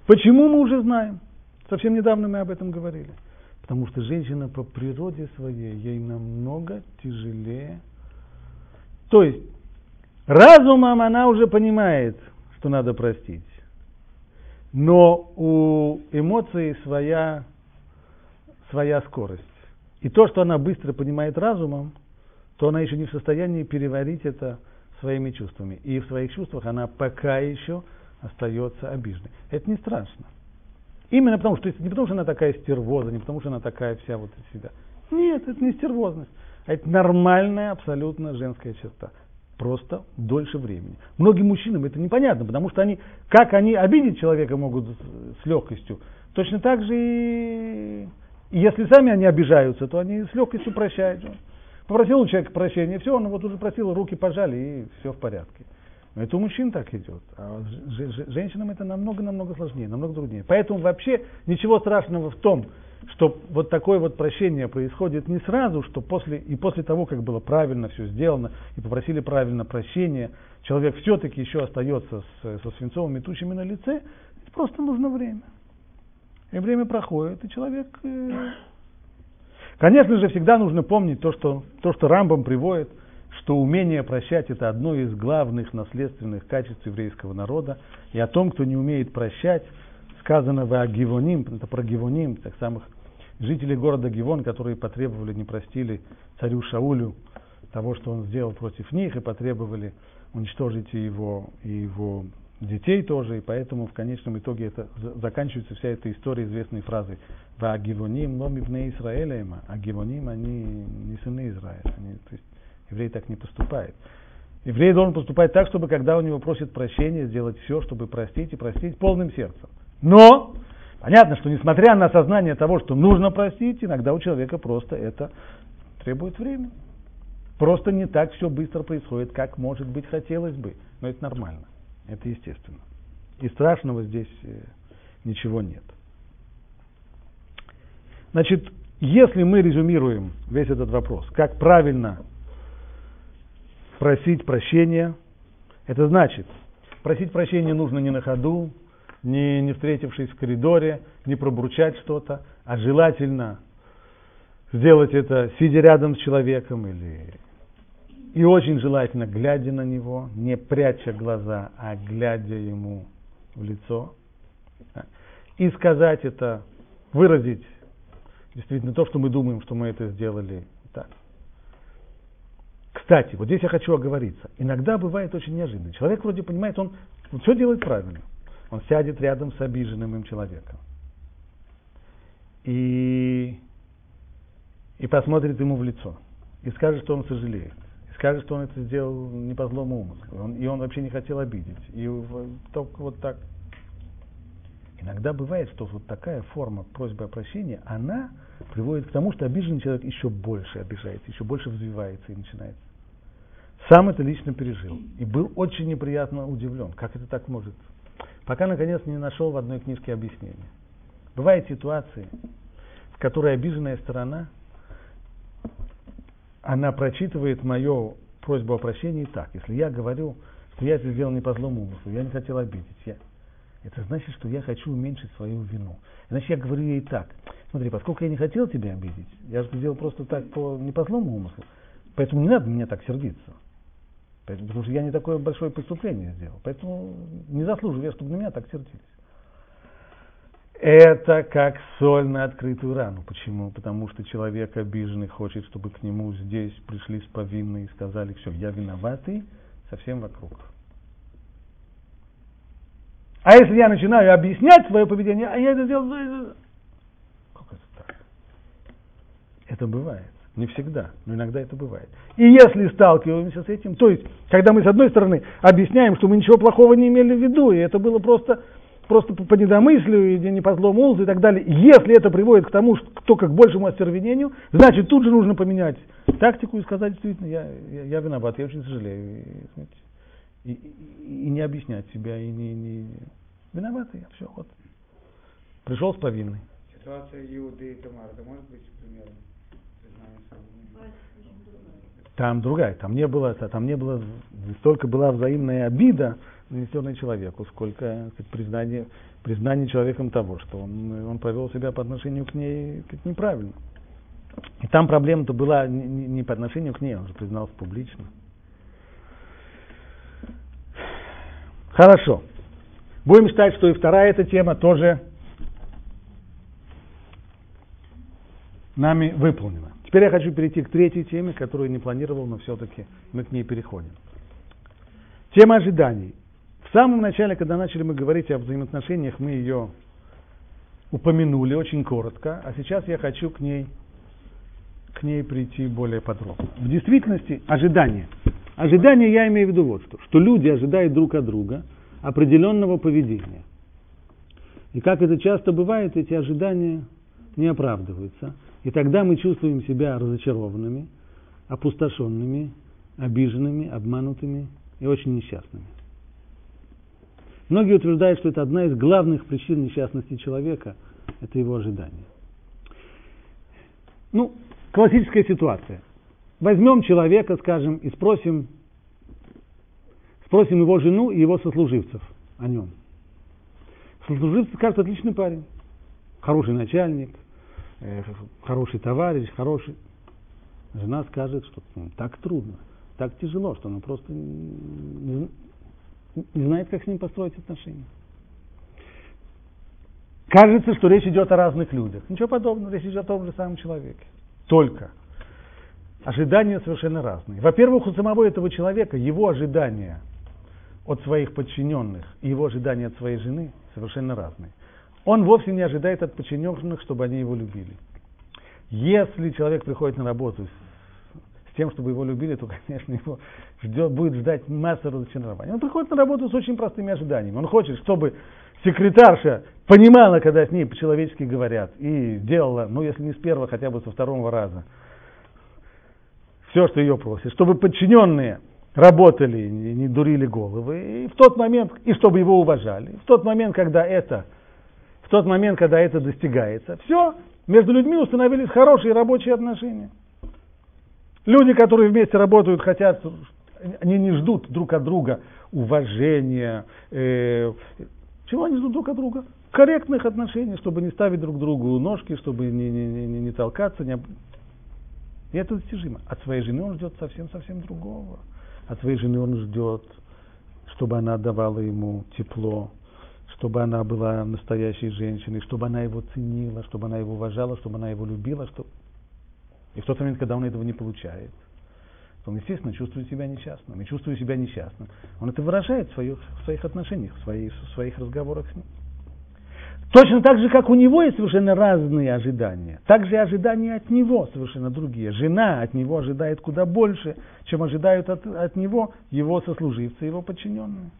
Почему мы уже знаем? Совсем недавно мы об этом говорили. Потому что женщина по природе своей, ей намного тяжелее. То есть Разумом она уже понимает, что надо простить. Но у эмоций своя, своя скорость. И то, что она быстро понимает разумом, то она еще не в состоянии переварить это своими чувствами. И в своих чувствах она пока еще остается обиженной. Это не страшно. Именно потому, что не потому, что она такая стервоза, не потому, что она такая вся вот из себя. Нет, это не стервозность. А это нормальная, абсолютно женская черта просто дольше времени. Многим мужчинам это непонятно, потому что они, как они обидеть человека могут с легкостью, точно так же и, и если сами они обижаются, то они с легкостью прощают. Попросил у человека прощения, все, он вот уже просил, руки пожали, и все в порядке. Это у мужчин так идет. А женщинам это намного-намного сложнее, намного труднее. Поэтому вообще ничего страшного в том, что вот такое вот прощение происходит не сразу, что после, и после того, как было правильно все сделано, и попросили правильно прощения, человек все-таки еще остается с, со свинцовыми тучами на лице, просто нужно время. И время проходит, и человек... Э, Конечно же, всегда нужно помнить то, что, то, что Рамбам приводит, что умение прощать – это одно из главных наследственных качеств еврейского народа. И о том, кто не умеет прощать, сказано в Гивоним, это про Гивоним, тех самых жителей города Гивон, которые потребовали, не простили царю Шаулю того, что он сделал против них, и потребовали уничтожить и его, и его детей тоже, и поэтому в конечном итоге это заканчивается вся эта история известной фразой. «Ва гивоним ломивне Израилема», а гивоним они не сыны Израиля, они, то есть еврей так не поступает. Еврей должен поступать так, чтобы когда у него просят прощения, сделать все, чтобы простить и простить полным сердцем. Но понятно, что несмотря на осознание того, что нужно простить, иногда у человека просто это требует времени. Просто не так все быстро происходит, как, может быть, хотелось бы. Но это нормально. Это естественно. И страшного здесь э, ничего нет. Значит, если мы резюмируем весь этот вопрос, как правильно просить прощения, это значит, просить прощения нужно не на ходу, не, не встретившись в коридоре, не пробурчать что-то, а желательно сделать это сидя рядом с человеком или и очень желательно, глядя на него, не пряча глаза, а глядя ему в лицо. И сказать это, выразить действительно то, что мы думаем, что мы это сделали. Кстати, вот здесь я хочу оговориться. Иногда бывает очень неожиданно. Человек вроде понимает, он вот все делает правильно. Он сядет рядом с обиженным им человеком. И, и посмотрит ему в лицо. И скажет, что он сожалеет скажет, что он это сделал не по злому умыслу, он, и он вообще не хотел обидеть. И только вот так. Иногда бывает, что вот такая форма просьбы о прощении, она приводит к тому, что обиженный человек еще больше обижается, еще больше взвивается и начинается. Сам это лично пережил. И был очень неприятно удивлен, как это так может. Пока, наконец, не нашел в одной книжке объяснения. Бывают ситуации, в которой обиженная сторона – она прочитывает мою просьбу о прощении так. Если я говорю, что я это сделал не по злому умыслу, я не хотел обидеть, я, это значит, что я хочу уменьшить свою вину. Значит, я говорю ей так. Смотри, поскольку я не хотел тебя обидеть, я же сделал просто так по, не по злому умыслу, поэтому не надо меня так сердиться. Потому что я не такое большое преступление сделал. Поэтому не заслуживаю я, чтобы на меня так сердились. Это как соль на открытую рану. Почему? Потому что человек обиженный хочет, чтобы к нему здесь пришли с повинной и сказали, все, я виноватый совсем вокруг. А если я начинаю объяснять свое поведение, а я это сделал... Как это так? Это бывает. Не всегда, но иногда это бывает. И если сталкиваемся с этим, то есть, когда мы с одной стороны объясняем, что мы ничего плохого не имели в виду, и это было просто просто по недомыслию, или не по злому умыслу и так далее. Если это приводит к тому, что только к большему остервенению, значит тут же нужно поменять тактику и сказать действительно, я, я, я виноват, я очень сожалею. И, и, и, и не объяснять себя, и не, не... виноват я, все, вот. Пришел с повинной. Ситуация Иуды и Тамара, это может быть примером? Там другая, там не было, там не было, столько была взаимная обида, нанесенной человеку, сколько признание, признание человеком того, что он, он провел себя по отношению к ней как неправильно. И там проблема-то была не, не по отношению к ней, он же признался публично. Хорошо. Будем считать, что и вторая эта тема тоже нами выполнена. Теперь я хочу перейти к третьей теме, которую не планировал, но все-таки мы к ней переходим. Тема ожиданий. В самом начале, когда начали мы говорить о взаимоотношениях, мы ее упомянули очень коротко, а сейчас я хочу к ней, к ней прийти более подробно. В действительности ожидание. Ожидание я имею в виду вот что, что люди ожидают друг от друга определенного поведения. И как это часто бывает, эти ожидания не оправдываются. И тогда мы чувствуем себя разочарованными, опустошенными, обиженными, обманутыми и очень несчастными. Многие утверждают, что это одна из главных причин несчастности человека, это его ожидание. Ну, классическая ситуация. Возьмем человека, скажем, и спросим, спросим его жену и его сослуживцев о нем. Сослуживцы скажут, отличный парень. хороший начальник, хороший товарищ, хороший. Жена скажет, что ну, так трудно, так тяжело, что она просто не, не знает, как с ним построить отношения. Кажется, что речь идет о разных людях. Ничего подобного, речь идет о том же самом человеке. Только ожидания совершенно разные. Во-первых, у самого этого человека его ожидания от своих подчиненных и его ожидания от своей жены совершенно разные. Он вовсе не ожидает от подчиненных, чтобы они его любили. Если человек приходит на работу с, с тем, чтобы его любили, то, конечно, его ждет, будет ждать масса разочарований. Он приходит на работу с очень простыми ожиданиями. Он хочет, чтобы секретарша понимала, когда с ней по-человечески говорят, и делала, ну, если не с первого, хотя бы со второго раза, все, что ее просит, чтобы подчиненные работали, не, дурили головы, и в тот момент, и чтобы его уважали, в тот момент, когда это, тот момент, когда это достигается, все, между людьми установились хорошие рабочие отношения. Люди, которые вместе работают, хотят, они не ждут друг от друга уважения, э, чего они ждут друг от друга? Корректных отношений, чтобы не ставить друг другу ножки, чтобы не, не, не, не толкаться. Не... И это достижимо. От своей жены он ждет совсем-совсем другого. От своей жены он ждет, чтобы она давала ему тепло, чтобы она была настоящей женщиной, чтобы она его ценила, чтобы она его уважала, чтобы она его любила. Что... И в тот момент, когда он этого не получает, он, естественно, чувствует себя несчастным. И чувствуя себя несчастным, он это выражает в своих, в своих отношениях, в своих, в своих разговорах с ним. Точно так же, как у него есть совершенно разные ожидания, так же и ожидания от него совершенно другие. Жена от него ожидает куда больше, чем ожидают от, от него его сослуживцы, его подчиненные.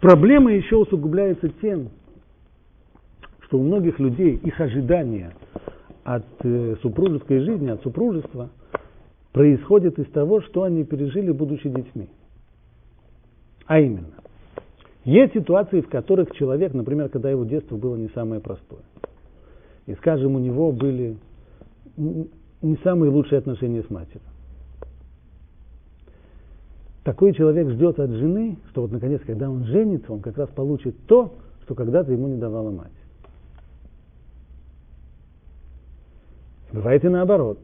Проблема еще усугубляется тем, что у многих людей их ожидания от э, супружеской жизни, от супружества, происходит из того, что они пережили, будучи детьми. А именно, есть ситуации, в которых человек, например, когда его детство было не самое простое, и, скажем, у него были не самые лучшие отношения с матерью. Такой человек ждет от жены, что вот наконец, когда он женится, он как раз получит то, что когда-то ему не давала мать. Бывает и наоборот.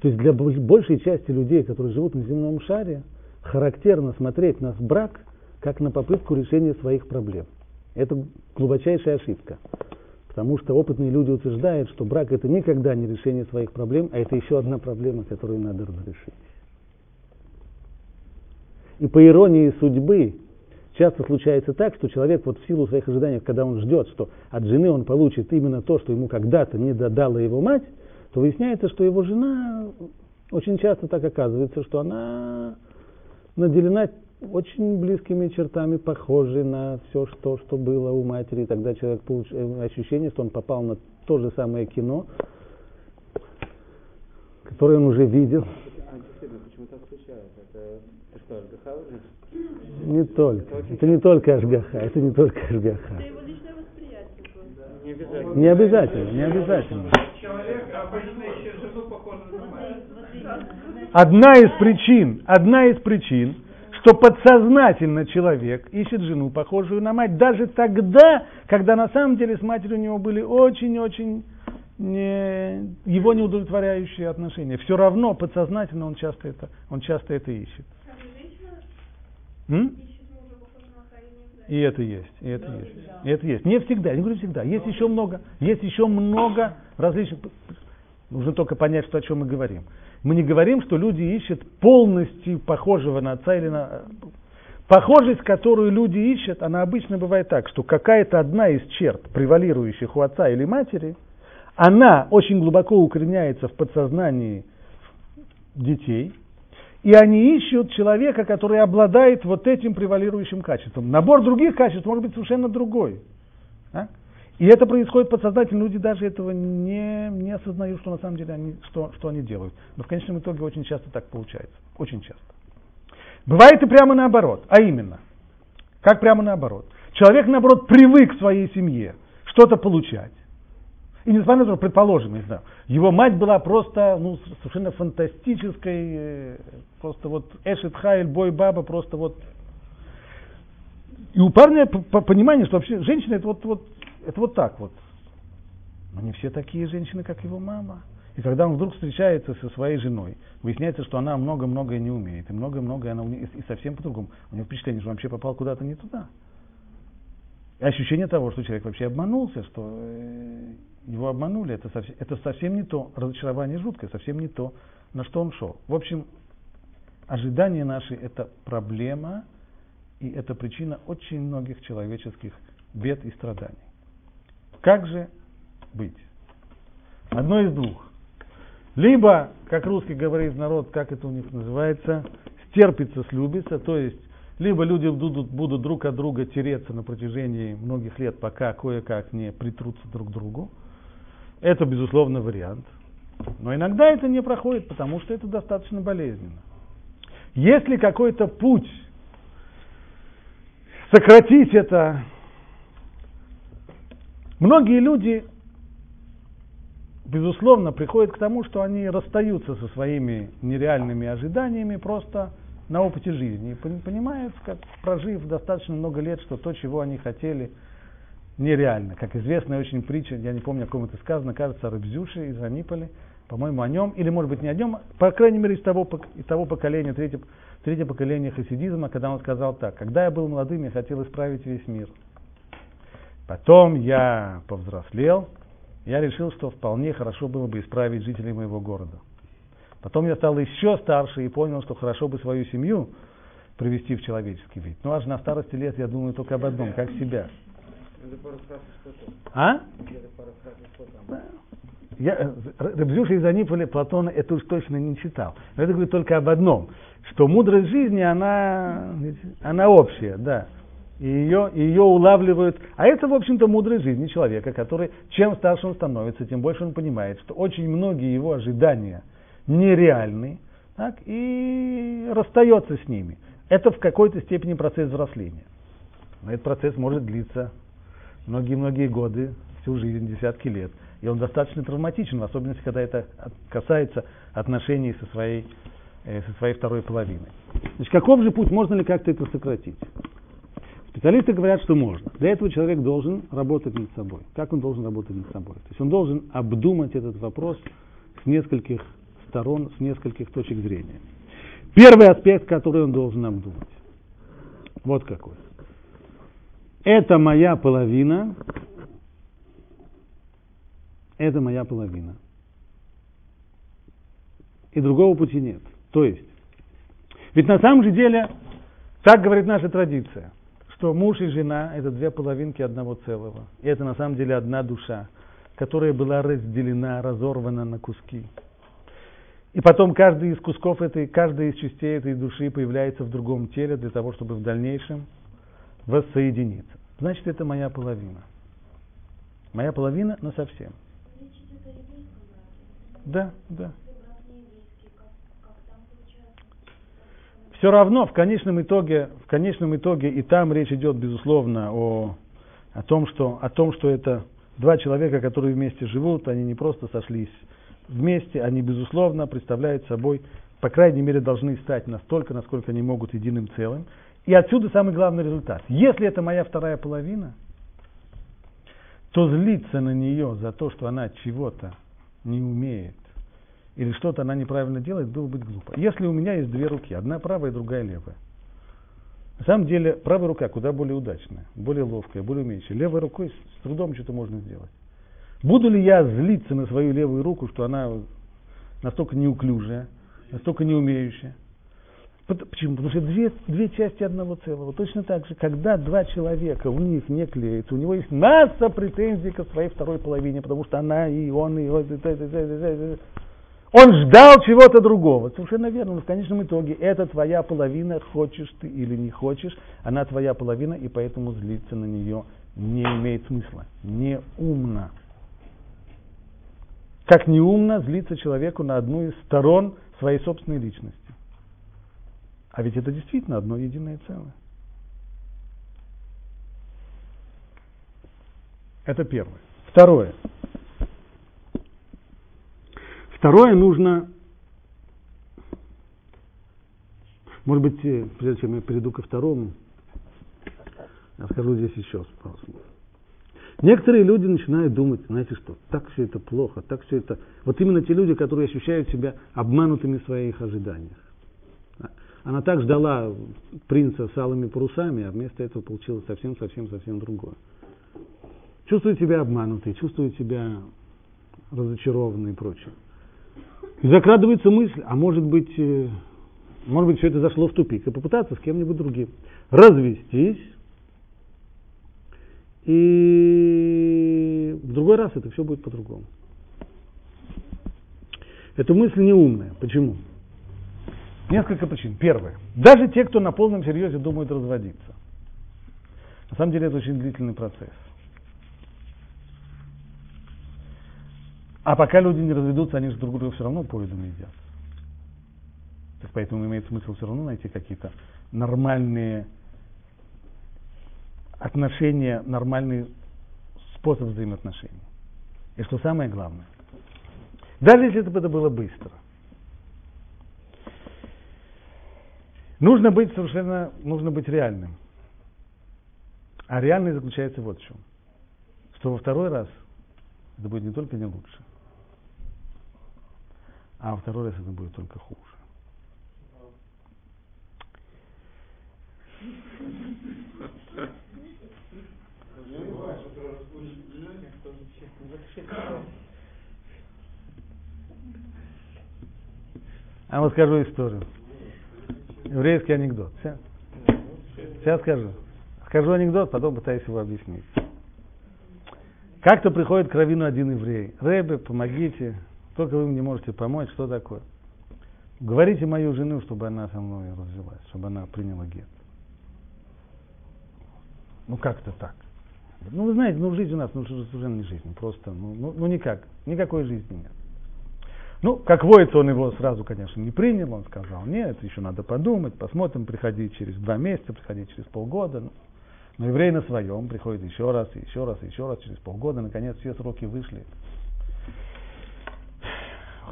То есть для большей части людей, которые живут на земном шаре, характерно смотреть на брак как на попытку решения своих проблем. Это глубочайшая ошибка. Потому что опытные люди утверждают, что брак это никогда не решение своих проблем, а это еще одна проблема, которую надо разрешить. И по иронии судьбы, Часто случается так, что человек вот в силу своих ожиданий, когда он ждет, что от жены он получит именно то, что ему когда-то не додала его мать, то выясняется, что его жена очень часто так оказывается, что она наделена очень близкими чертами, похожей на все, что, что было у матери. И тогда человек получает ощущение, что он попал на то же самое кино, которое он уже видел. А почему так случается? Это, это что, ЖГХ уже? Не только. Это не только Ашгаха, это не только Ашгаха. Это его личное восприятие. Не обязательно. Не обязательно, Одна из причин, одна из причин, что подсознательно человек ищет жену, похожую на мать, даже тогда, когда на самом деле с матерью у него были очень-очень не, его неудовлетворяющие отношения. Все равно подсознательно он часто это, он часто это ищет. М? И это есть, и это есть, и это есть. Не всегда, не говорю всегда. Есть еще много, есть еще много различных. Нужно только понять, что о чем мы говорим. Мы не говорим, что люди ищут полностью похожего на отца или на... Похожесть, которую люди ищут, она обычно бывает так, что какая-то одна из черт, превалирующих у отца или матери, она очень глубоко укореняется в подсознании детей – и они ищут человека, который обладает вот этим превалирующим качеством. Набор других качеств может быть совершенно другой. А? И это происходит подсознательно, люди даже этого не, не осознают, что на самом деле они, что, что они делают. Но в конечном итоге очень часто так получается. Очень часто. Бывает и прямо наоборот. А именно, как прямо наоборот. Человек, наоборот, привык в своей семье что-то получать. И несмотря на то, предположим, не знаю, его мать была просто ну, совершенно фантастической, э, просто вот Эшет Хайль, Бой Баба, просто вот. И у парня понимание, что вообще женщина это вот, вот, это вот так вот. Но не все такие женщины, как его мама. И когда он вдруг встречается со своей женой, выясняется, что она много-многое не умеет, и много-многое она умеет, и совсем по-другому. У него впечатление, что он вообще попал куда-то не туда. И ощущение того, что человек вообще обманулся, что э, его обманули, это совсем, это совсем не то, разочарование жуткое, совсем не то, на что он шел. В общем, ожидания наши – это проблема, и это причина очень многих человеческих бед и страданий. Как же быть? Одно из двух. Либо, как русский говорит народ, как это у них называется, стерпится, слюбится, то есть либо люди будут, будут друг от друга тереться на протяжении многих лет, пока кое-как не притрутся друг к другу. Это, безусловно, вариант. Но иногда это не проходит, потому что это достаточно болезненно. Если какой-то путь сократить это, многие люди безусловно, приходит к тому, что они расстаются со своими нереальными ожиданиями просто на опыте жизни. И понимают, как прожив достаточно много лет, что то, чего они хотели, нереально. Как известная очень притча, я не помню, о ком это сказано, кажется, о Рыбзюше из Аниполи, по-моему, о нем, или, может быть, не о нем, по крайней мере, из того, из того поколения, третье, третье поколение хасидизма, когда он сказал так, когда я был молодым, я хотел исправить весь мир. Потом я повзрослел, я решил, что вполне хорошо было бы исправить жителей моего города. Потом я стал еще старше и понял, что хорошо бы свою семью привести в человеческий вид. Ну, аж на старости лет я думаю только об одном, как себя. А? Я, Рабзюша из Аниполи Платона это уж точно не читал. Но это говорит только об одном, что мудрость жизни, она, она общая, да и ее, ее улавливают. А это, в общем-то, мудрая жизнь человека, который, чем старше он становится, тем больше он понимает, что очень многие его ожидания нереальны, так, и расстается с ними. Это в какой-то степени процесс взросления. Но этот процесс может длиться многие-многие годы, всю жизнь, десятки лет. И он достаточно травматичен, в особенности, когда это касается отношений со своей, э, со своей второй половиной. Значит, каков же путь, можно ли как-то это сократить? Специалисты говорят, что можно. Для этого человек должен работать над собой. Как он должен работать над собой? То есть он должен обдумать этот вопрос с нескольких сторон, с нескольких точек зрения. Первый аспект, который он должен обдумать. Вот какой. Это моя половина. Это моя половина. И другого пути нет. То есть, ведь на самом же деле, так говорит наша традиция что муж и жена – это две половинки одного целого. И это на самом деле одна душа, которая была разделена, разорвана на куски. И потом каждый из кусков этой, каждая из частей этой души появляется в другом теле для того, чтобы в дальнейшем воссоединиться. Значит, это моя половина. Моя половина, но совсем. Да, да. все равно в конечном итоге, в конечном итоге и там речь идет, безусловно, о, о, том, что, о том, что это два человека, которые вместе живут, они не просто сошлись вместе, они, безусловно, представляют собой, по крайней мере, должны стать настолько, насколько они могут единым целым. И отсюда самый главный результат. Если это моя вторая половина, то злиться на нее за то, что она чего-то не умеет, или что-то она неправильно делает, было быть глупо. Если у меня есть две руки, одна правая другая левая, на самом деле правая рука куда более удачная, более ловкая, более умеющая. Левой рукой с трудом что-то можно сделать. Буду ли я злиться на свою левую руку, что она настолько неуклюжая, настолько не умеющая? Почему? Потому что две, две части одного целого. Точно так же, когда два человека, у них не клеится, у него есть масса претензий к своей второй половине, потому что она и он, и он, он ждал чего-то другого. Совершенно верно. Но в конечном итоге это твоя половина, хочешь ты или не хочешь, она твоя половина, и поэтому злиться на нее не имеет смысла. Не умно. Как не умно злиться человеку на одну из сторон своей собственной личности. А ведь это действительно одно единое целое. Это первое. Второе. Второе нужно, может быть, э, прежде чем я перейду ко второму, я скажу здесь еще вопрос. Некоторые люди начинают думать, знаете что, так все это плохо, так все это... Вот именно те люди, которые ощущают себя обманутыми в своих ожиданиях. Она так ждала принца с алыми парусами, а вместо этого получилось совсем-совсем-совсем другое. Чувствует себя обманутой, чувствует себя разочарованной и прочее. И закрадывается мысль, а может быть, э, может быть, все это зашло в тупик, и попытаться с кем-нибудь другим развестись, и в другой раз это все будет по-другому. Эта мысль не умная. Почему? Несколько причин. Первое. Даже те, кто на полном серьезе думают разводиться. На самом деле это очень длительный процесс. А пока люди не разведутся, они же друг друга все равно по виду едят. Так поэтому имеет смысл все равно найти какие-то нормальные отношения, нормальный способ взаимоотношений. И что самое главное, даже если это было быстро, нужно быть совершенно, нужно быть реальным. А реальность заключается вот в чем. Что во второй раз это будет не только не лучше, а во второй раз это будет только хуже. А вот скажу историю. Еврейский анекдот. Сейчас, Сейчас скажу. Скажу анекдот, потом пытаюсь его объяснить. Как-то приходит к Равину один еврей. Рэбе, помогите. Только вы мне можете помочь. Что такое? Говорите мою жену, чтобы она со мной развелась, чтобы она приняла гет. Ну как-то так. Ну вы знаете, ну жизнь у нас, ну совершенно не жизнь, просто, ну, ну, ну никак, никакой жизни нет. Ну, как воится, он его сразу, конечно, не принял, он сказал, нет, еще надо подумать, посмотрим, приходить через два месяца, приходить через полгода. Ну, но еврей на своем приходит еще раз, еще раз, еще раз, через полгода, наконец все сроки вышли.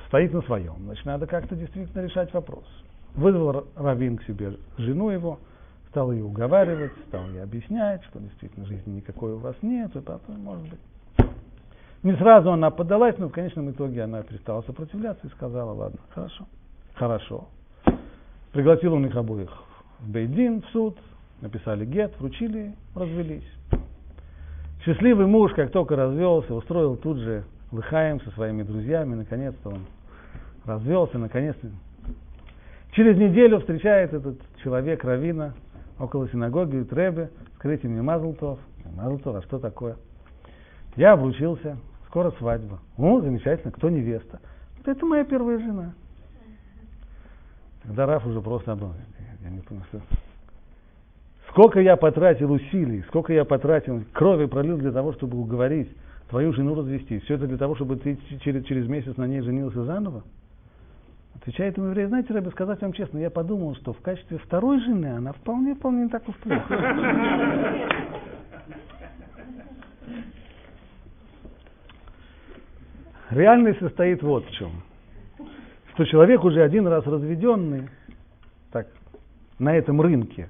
Стоит на своем, значит, надо как-то действительно решать вопрос. Вызвал Равин к себе жену его, стал ее уговаривать, стал ей объяснять, что действительно жизни никакой у вас нет, и потом, может быть, не сразу она поддалась, но в конечном итоге она перестала сопротивляться и сказала, ладно, хорошо, хорошо. Пригласил он их обоих в Бейдин, в суд, написали гет, вручили, развелись. Счастливый муж, как только развелся, устроил тут же лыхаем со своими друзьями, наконец-то он развелся, наконец-то. Через неделю встречает этот человек Равина около синагоги, говорит, Ребе, скажите мне Мазлтов. Мазлтов, а что такое? Я обручился, скоро свадьба. О, замечательно, кто невеста? Это моя первая жена. Тогда Раф уже просто обдумал. Я не понял, что... Сколько я потратил усилий, сколько я потратил крови пролил для того, чтобы уговорить твою жену развестись. Все это для того, чтобы ты через, через месяц на ней женился заново? Отвечает ему еврей, знаете, Рэбби, сказать вам честно, я подумал, что в качестве второй жены она вполне-вполне не так уж плохо. Реальность состоит вот в чем. Что человек уже один раз разведенный, так, на этом рынке,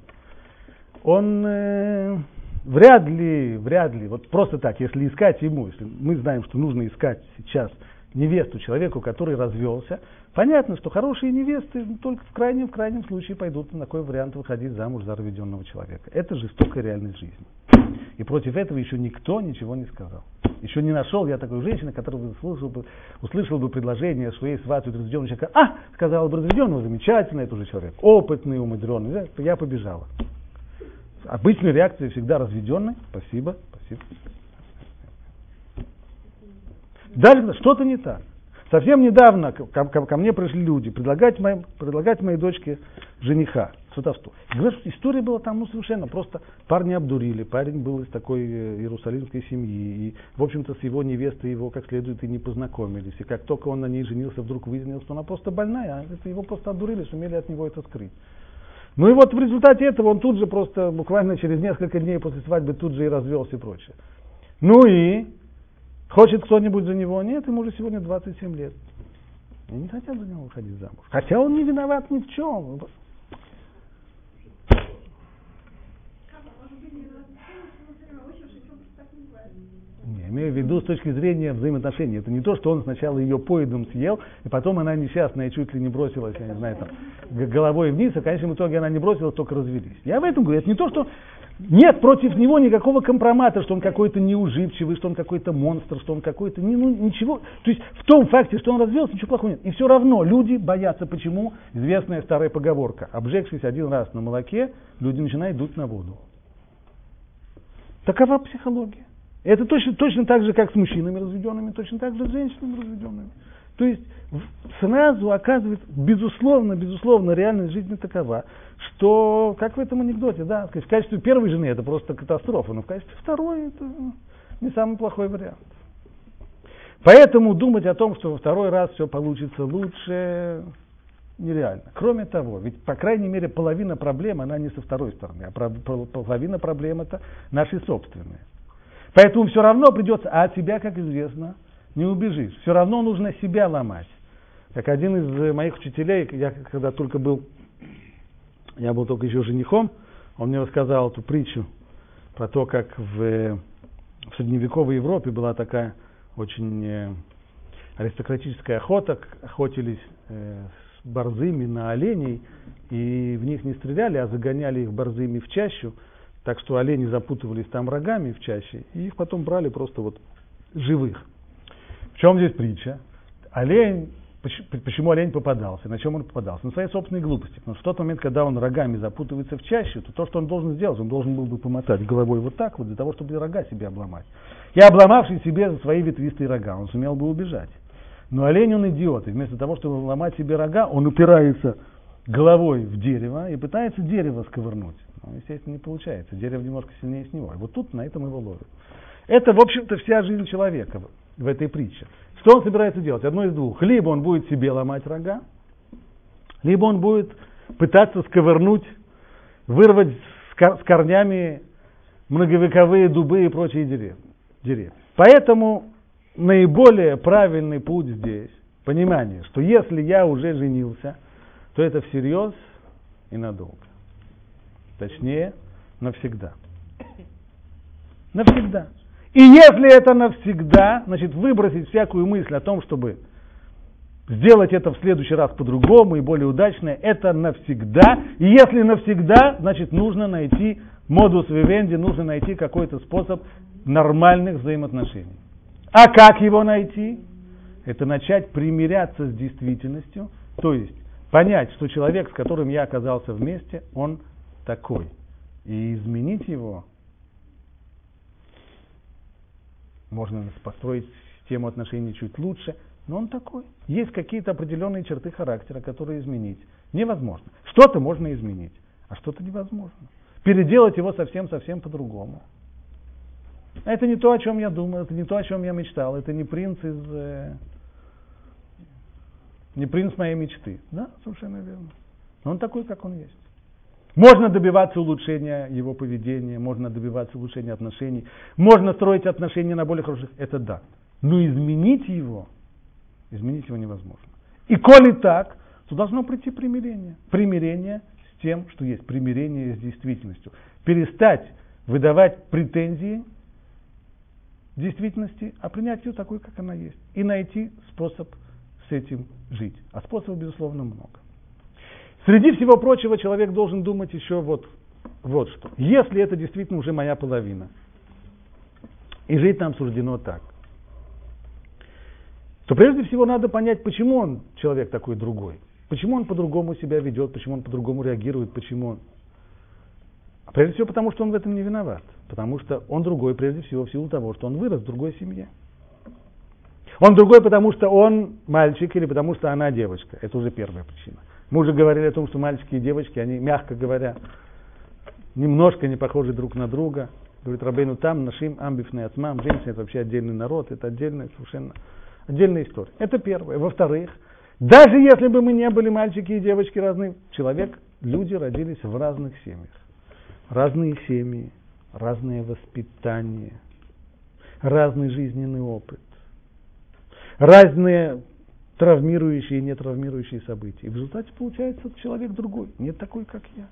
он э, вряд ли, вряд ли, вот просто так, если искать ему, если мы знаем, что нужно искать сейчас невесту человеку, который развелся, понятно, что хорошие невесты только в крайнем, в крайнем случае пойдут на такой вариант выходить замуж за разведенного человека. Это жестокая реальность жизни. И против этого еще никто ничего не сказал. Еще не нашел я такой женщины, которая бы услышал бы, услышал бы предложение, что ей сватают разведенного человека. А, сказала бы разведенного, замечательно, это уже человек опытный, умудренный. Я побежала. Обычная реакция всегда разведенный. Спасибо, спасибо. Дальше что-то не так. Совсем недавно ко, ко, ко мне пришли люди предлагать, моим, предлагать моей дочке жениха, сватовство. Говорят, история была там ну, совершенно просто. Парни обдурили, парень был из такой э, иерусалимской семьи, и, в общем-то, с его невестой его как следует и не познакомились. И как только он на ней женился, вдруг выяснилось, что она просто больная, а это его просто обдурили, сумели от него это скрыть. Ну и вот в результате этого он тут же просто, буквально через несколько дней после свадьбы, тут же и развелся и прочее. Ну и Хочет кто-нибудь за него? Нет, ему уже сегодня 27 лет. Они не хотят за него выходить замуж. Хотя он не виноват ни в чем. Не, имею в виду с точки зрения взаимоотношений. Это не то, что он сначала ее поедом съел, и потом она несчастная чуть ли не бросилась, я не знаю, там, головой вниз, а в конечном итоге она не бросилась, только развелись. Я в этом говорю. Это не то, что нет против него никакого компромата, что он какой-то неуживчивый, что он какой-то монстр, что он какой-то... Ну, ничего. То есть в том факте, что он развелся, ничего плохого нет. И все равно люди боятся. Почему? Известная старая поговорка. Обжегшись один раз на молоке, люди начинают дуть на воду. Такова психология. Это точно, точно так же, как с мужчинами разведенными, точно так же с женщинами разведенными. То есть сразу оказывается, безусловно, безусловно, реальность жизни такова, что, как в этом анекдоте, да, в качестве первой жены это просто катастрофа, но в качестве второй это не самый плохой вариант. Поэтому думать о том, что во второй раз все получится лучше, нереально. Кроме того, ведь, по крайней мере, половина проблем, она не со второй стороны, а половина проблем это наши собственные. Поэтому все равно придется, а от себя, как известно, не убежишь. Все равно нужно себя ломать. Как один из моих учителей, я когда только был, я был только еще женихом, он мне рассказал эту притчу про то, как в, в средневековой Европе была такая очень э, аристократическая охота, охотились э, с борзыми на оленей, и в них не стреляли, а загоняли их борзыми в чащу, так что олени запутывались там рогами в чаще, и их потом брали просто вот живых. В чем здесь притча? Олень, почему олень попадался? На чем он попадался? На своей собственной глупости. Потому что в тот момент, когда он рогами запутывается в чаще, то то, что он должен сделать, он должен был бы помотать головой вот так вот, для того, чтобы рога себе обломать. И обломавший себе за свои ветвистые рога, он сумел бы убежать. Но олень он идиот, и вместо того, чтобы ломать себе рога, он упирается головой в дерево и пытается дерево сковырнуть. Ну, естественно, не получается. Дерево немножко сильнее с него. И вот тут на этом его ловят. Это, в общем-то, вся жизнь человека в этой притче. Что он собирается делать? Одно из двух. Либо он будет себе ломать рога, либо он будет пытаться сковырнуть, вырвать с корнями многовековые дубы и прочие деревья. деревья. Поэтому наиболее правильный путь здесь понимание, что если я уже женился, то это всерьез и надолго. Точнее, навсегда. Навсегда. И если это навсегда, значит выбросить всякую мысль о том, чтобы сделать это в следующий раз по-другому и более удачно, это навсегда. И если навсегда, значит нужно найти модус вивенди, нужно найти какой-то способ нормальных взаимоотношений. А как его найти? Это начать примиряться с действительностью, то есть понять, что человек, с которым я оказался вместе, он такой. И изменить его можно построить систему отношений чуть лучше, но он такой. Есть какие-то определенные черты характера, которые изменить невозможно. Что-то можно изменить, а что-то невозможно. Переделать его совсем-совсем по-другому. Это не то, о чем я думал, это не то, о чем я мечтал, это не принц из... Э, не принц моей мечты. Да, совершенно верно. Но он такой, как он есть. Можно добиваться улучшения его поведения, можно добиваться улучшения отношений, можно строить отношения на более хороших, это да. Но изменить его, изменить его невозможно. И коли так, то должно прийти примирение. Примирение с тем, что есть, примирение с действительностью. Перестать выдавать претензии действительности, а принять ее такой, как она есть. И найти способ с этим жить. А способов, безусловно, много. Среди всего прочего человек должен думать еще вот, вот что. Если это действительно уже моя половина, и жить нам суждено так, то прежде всего надо понять, почему он человек такой другой. Почему он по-другому себя ведет, почему он по-другому реагирует, почему он... А прежде всего потому, что он в этом не виноват. Потому что он другой прежде всего в силу того, что он вырос в другой семье. Он другой, потому что он мальчик или потому что она девочка. Это уже первая причина. Мы уже говорили о том, что мальчики и девочки, они, мягко говоря, немножко не похожи друг на друга. Говорит Рабейну там, нашим амбифный ацмам, женщина это вообще отдельный народ, это отдельная совершенно отдельная история. Это первое. Во-вторых, даже если бы мы не были мальчики и девочки разные, человек, люди родились в разных семьях. Разные семьи, разное воспитание, разный жизненный опыт, разные травмирующие и нетравмирующие события. И в результате получается человек другой, не такой, как я.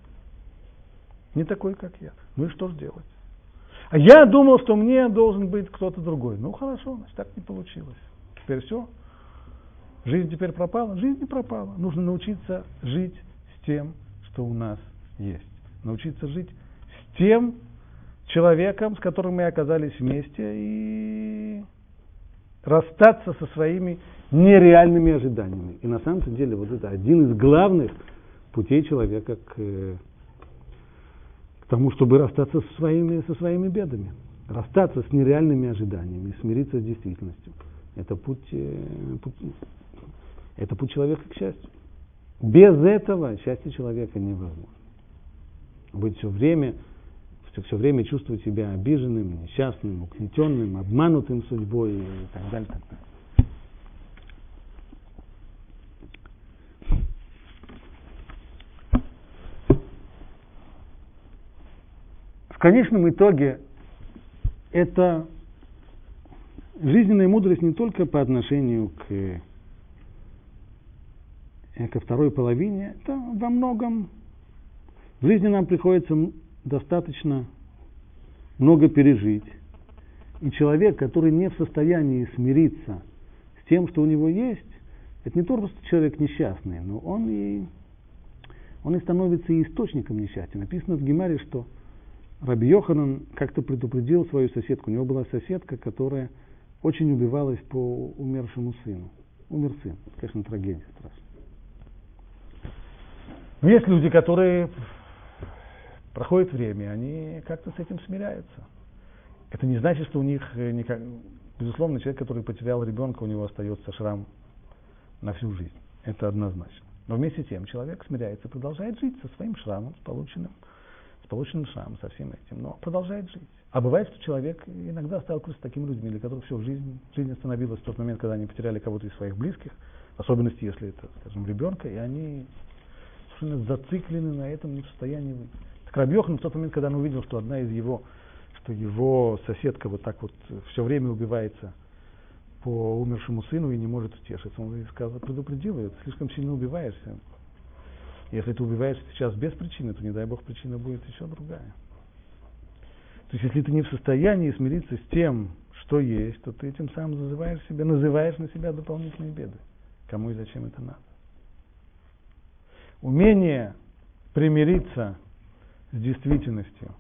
Не такой, как я. Ну и что же делать? А я думал, что мне должен быть кто-то другой. Ну хорошо, значит, так не получилось. Теперь все. Жизнь теперь пропала? Жизнь не пропала. Нужно научиться жить с тем, что у нас есть. Научиться жить с тем человеком, с которым мы оказались вместе, и расстаться со своими нереальными ожиданиями. И на самом деле вот это один из главных путей человека к, к тому, чтобы расстаться со своими, со своими бедами. Расстаться с нереальными ожиданиями, смириться с действительностью. Это путь, э, путь, это путь человека к счастью. Без этого счастье человека невозможно. Быть все время, все, все время чувствовать себя обиженным, несчастным, угнетенным, обманутым судьбой и так далее. Так далее. Конечном итоге это жизненная мудрость не только по отношению к Э, ко второй половине, это во многом в жизни нам приходится достаточно много пережить. И человек, который не в состоянии смириться с тем, что у него есть, это не только человек несчастный, но он и, он и становится источником несчастья. Написано в Гемаре, что Раби Йоханан как-то предупредил свою соседку. У него была соседка, которая очень убивалась по умершему сыну. Умер сын. Конечно, трагедия страшная. Но есть люди, которые проходит время, они как-то с этим смиряются. Это не значит, что у них э, никак... Безусловно, человек, который потерял ребенка, у него остается шрам на всю жизнь. Это однозначно. Но вместе с тем человек смиряется, продолжает жить со своим шрамом, полученным, с полученным шрамом, со всем этим, но продолжает жить. А бывает, что человек иногда сталкивается с такими людьми, для которых все, жизнь, жизнь остановилась в тот момент, когда они потеряли кого-то из своих близких, в особенности, если это, скажем, ребенка, и они совершенно зациклены на этом, не в состоянии выйти. Так Рабьехан в тот момент, когда он увидел, что одна из его, что его соседка вот так вот все время убивается по умершему сыну и не может утешиться, он сказал, предупредил ее, слишком сильно убиваешься. Если ты убиваешься сейчас без причины, то не дай бог причина будет еще другая. То есть, если ты не в состоянии смириться с тем, что есть, то ты этим самым называешь себя, называешь на себя дополнительные беды. Кому и зачем это надо? умение примириться с действительностью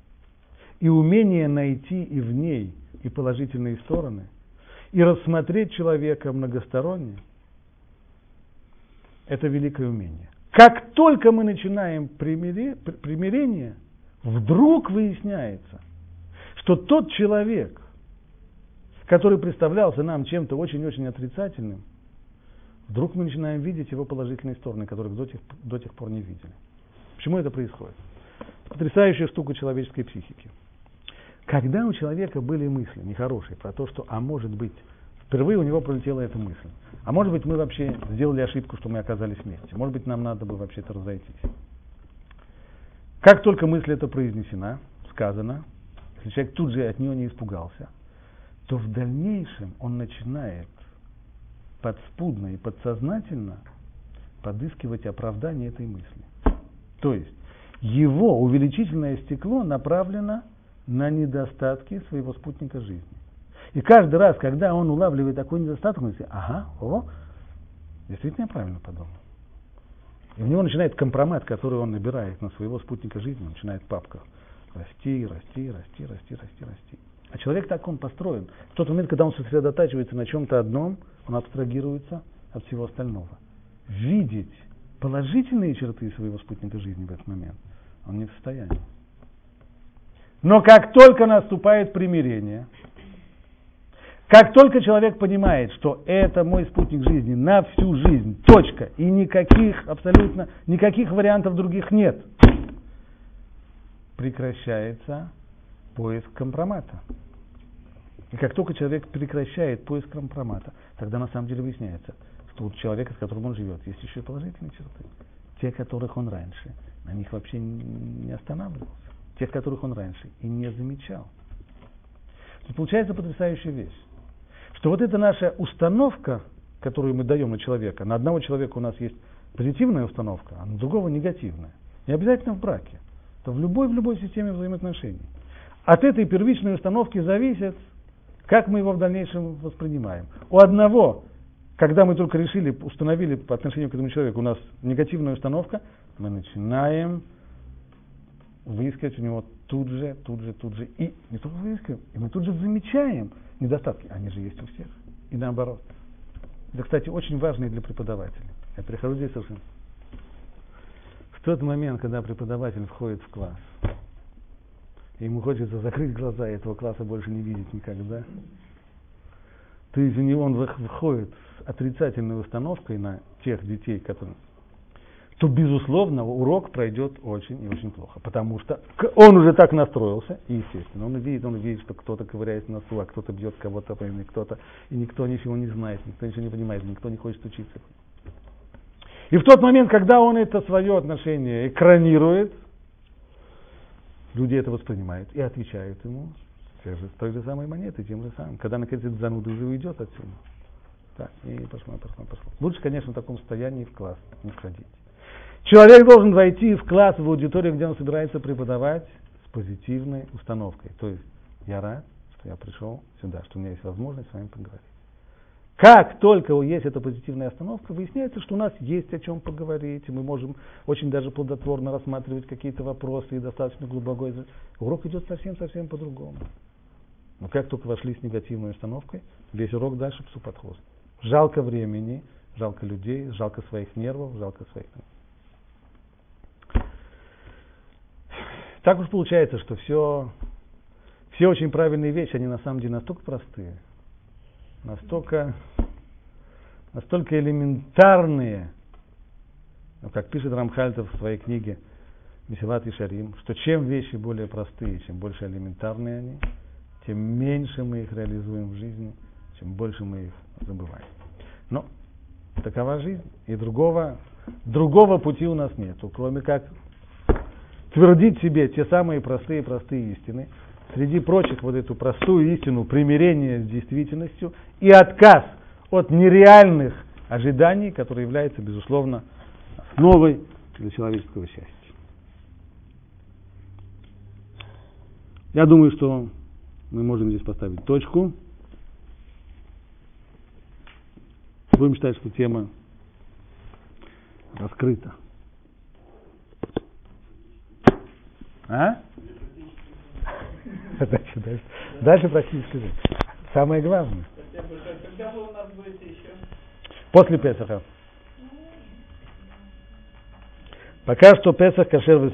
и умение найти и в ней и положительные стороны, и рассмотреть человека многосторонне, это великое умение. Как только мы начинаем примири, примирение, вдруг выясняется, что тот человек, который представлялся нам чем-то очень-очень отрицательным, вдруг мы начинаем видеть его положительные стороны, которых до тех, до тех пор не видели. Почему это происходит? Потрясающая штука человеческой психики. Когда у человека были мысли нехорошие про то, что, а может быть, впервые у него пролетела эта мысль, а может быть, мы вообще сделали ошибку, что мы оказались вместе, может быть, нам надо бы вообще-то разойтись. Как только мысль эта произнесена, сказана, если человек тут же от нее не испугался, то в дальнейшем он начинает подспудно и подсознательно подыскивать оправдание этой мысли. То есть его увеличительное стекло направлено на недостатки своего спутника жизни. И каждый раз, когда он улавливает такой недостаток, он говорит, ага, о, действительно я правильно подумал. И у него начинает компромат, который он набирает на своего спутника жизни, начинает папка расти, расти, расти, расти, расти, расти. А человек так он построен. В тот момент, когда он сосредотачивается на чем-то одном, он абстрагируется от всего остального. Видеть положительные черты своего спутника жизни в этот момент он не в состоянии. Но как только наступает примирение, как только человек понимает, что это мой спутник жизни на всю жизнь, точка, и никаких, абсолютно, никаких вариантов других нет, прекращается поиск компромата. И как только человек прекращает поиск компромата, тогда на самом деле выясняется, что у человека, с которым он живет, есть еще и положительные черты. Те, которых он раньше, на них вообще не останавливался. Тех, которых он раньше и не замечал. То получается потрясающая вещь, что вот эта наша установка которую мы даем на человека, на одного человека у нас есть позитивная установка, а на другого негативная. Не обязательно в браке. Это в любой, в любой системе взаимоотношений. От этой первичной установки зависит, как мы его в дальнейшем воспринимаем. У одного, когда мы только решили, установили по отношению к этому человеку, у нас негативная установка, мы начинаем выискивать у него тут же, тут же, тут же. И не только выискиваем, и мы тут же замечаем недостатки. Они же есть у всех. И наоборот. Это, кстати, очень важно и для преподавателя. Я прихожу здесь совершенно. В тот момент, когда преподаватель входит в класс, и ему хочется закрыть глаза и этого класса больше не видеть никогда, то из за него он выходит с отрицательной установкой на тех детей, которые то, безусловно, урок пройдет очень и очень плохо. Потому что он уже так настроился, и, естественно, он видит, он видит, что кто-то ковыряет носу, а кто-то бьет кого-то, и кто-то, и никто ничего не знает, никто ничего не понимает, никто не хочет учиться. И в тот момент, когда он это свое отношение экранирует, люди это воспринимают и отвечают ему те же, той же самой монетой, тем же самым. Когда, наконец, этот зануда уже уйдет отсюда. Так, и пошло, пошло, пошло. Лучше, конечно, в таком состоянии в класс не входить. Человек должен войти в класс, в аудиторию, где он собирается преподавать с позитивной установкой. То есть я рад, что я пришел сюда, что у меня есть возможность с вами поговорить. Как только есть эта позитивная остановка, выясняется, что у нас есть о чем поговорить, и мы можем очень даже плодотворно рассматривать какие-то вопросы и достаточно глубоко. Урок идет совсем-совсем по-другому. Но как только вошли с негативной установкой, весь урок дальше псу под хвост. Жалко времени, жалко людей, жалко своих нервов, жалко своих... Так уж получается, что все, все очень правильные вещи, они на самом деле настолько простые, настолько, настолько элементарные, ну, как пишет Рамхальтов в своей книге Месилат и Шарим, что чем вещи более простые, чем больше элементарные они, тем меньше мы их реализуем в жизни, чем больше мы их забываем. Но такова жизнь, и другого, другого пути у нас нет, кроме как твердить себе те самые простые-простые истины, среди прочих вот эту простую истину примирения с действительностью и отказ от нереальных ожиданий, которые являются, безусловно, основой для человеческого счастья. Я думаю, что мы можем здесь поставить точку. Будем считать, что тема раскрыта. А? *laughs* Дальше, дальше. Дальше практически жизнь. Самое главное. Когда вы у нас будете еще? После Песаха. Пока что Песах кашер в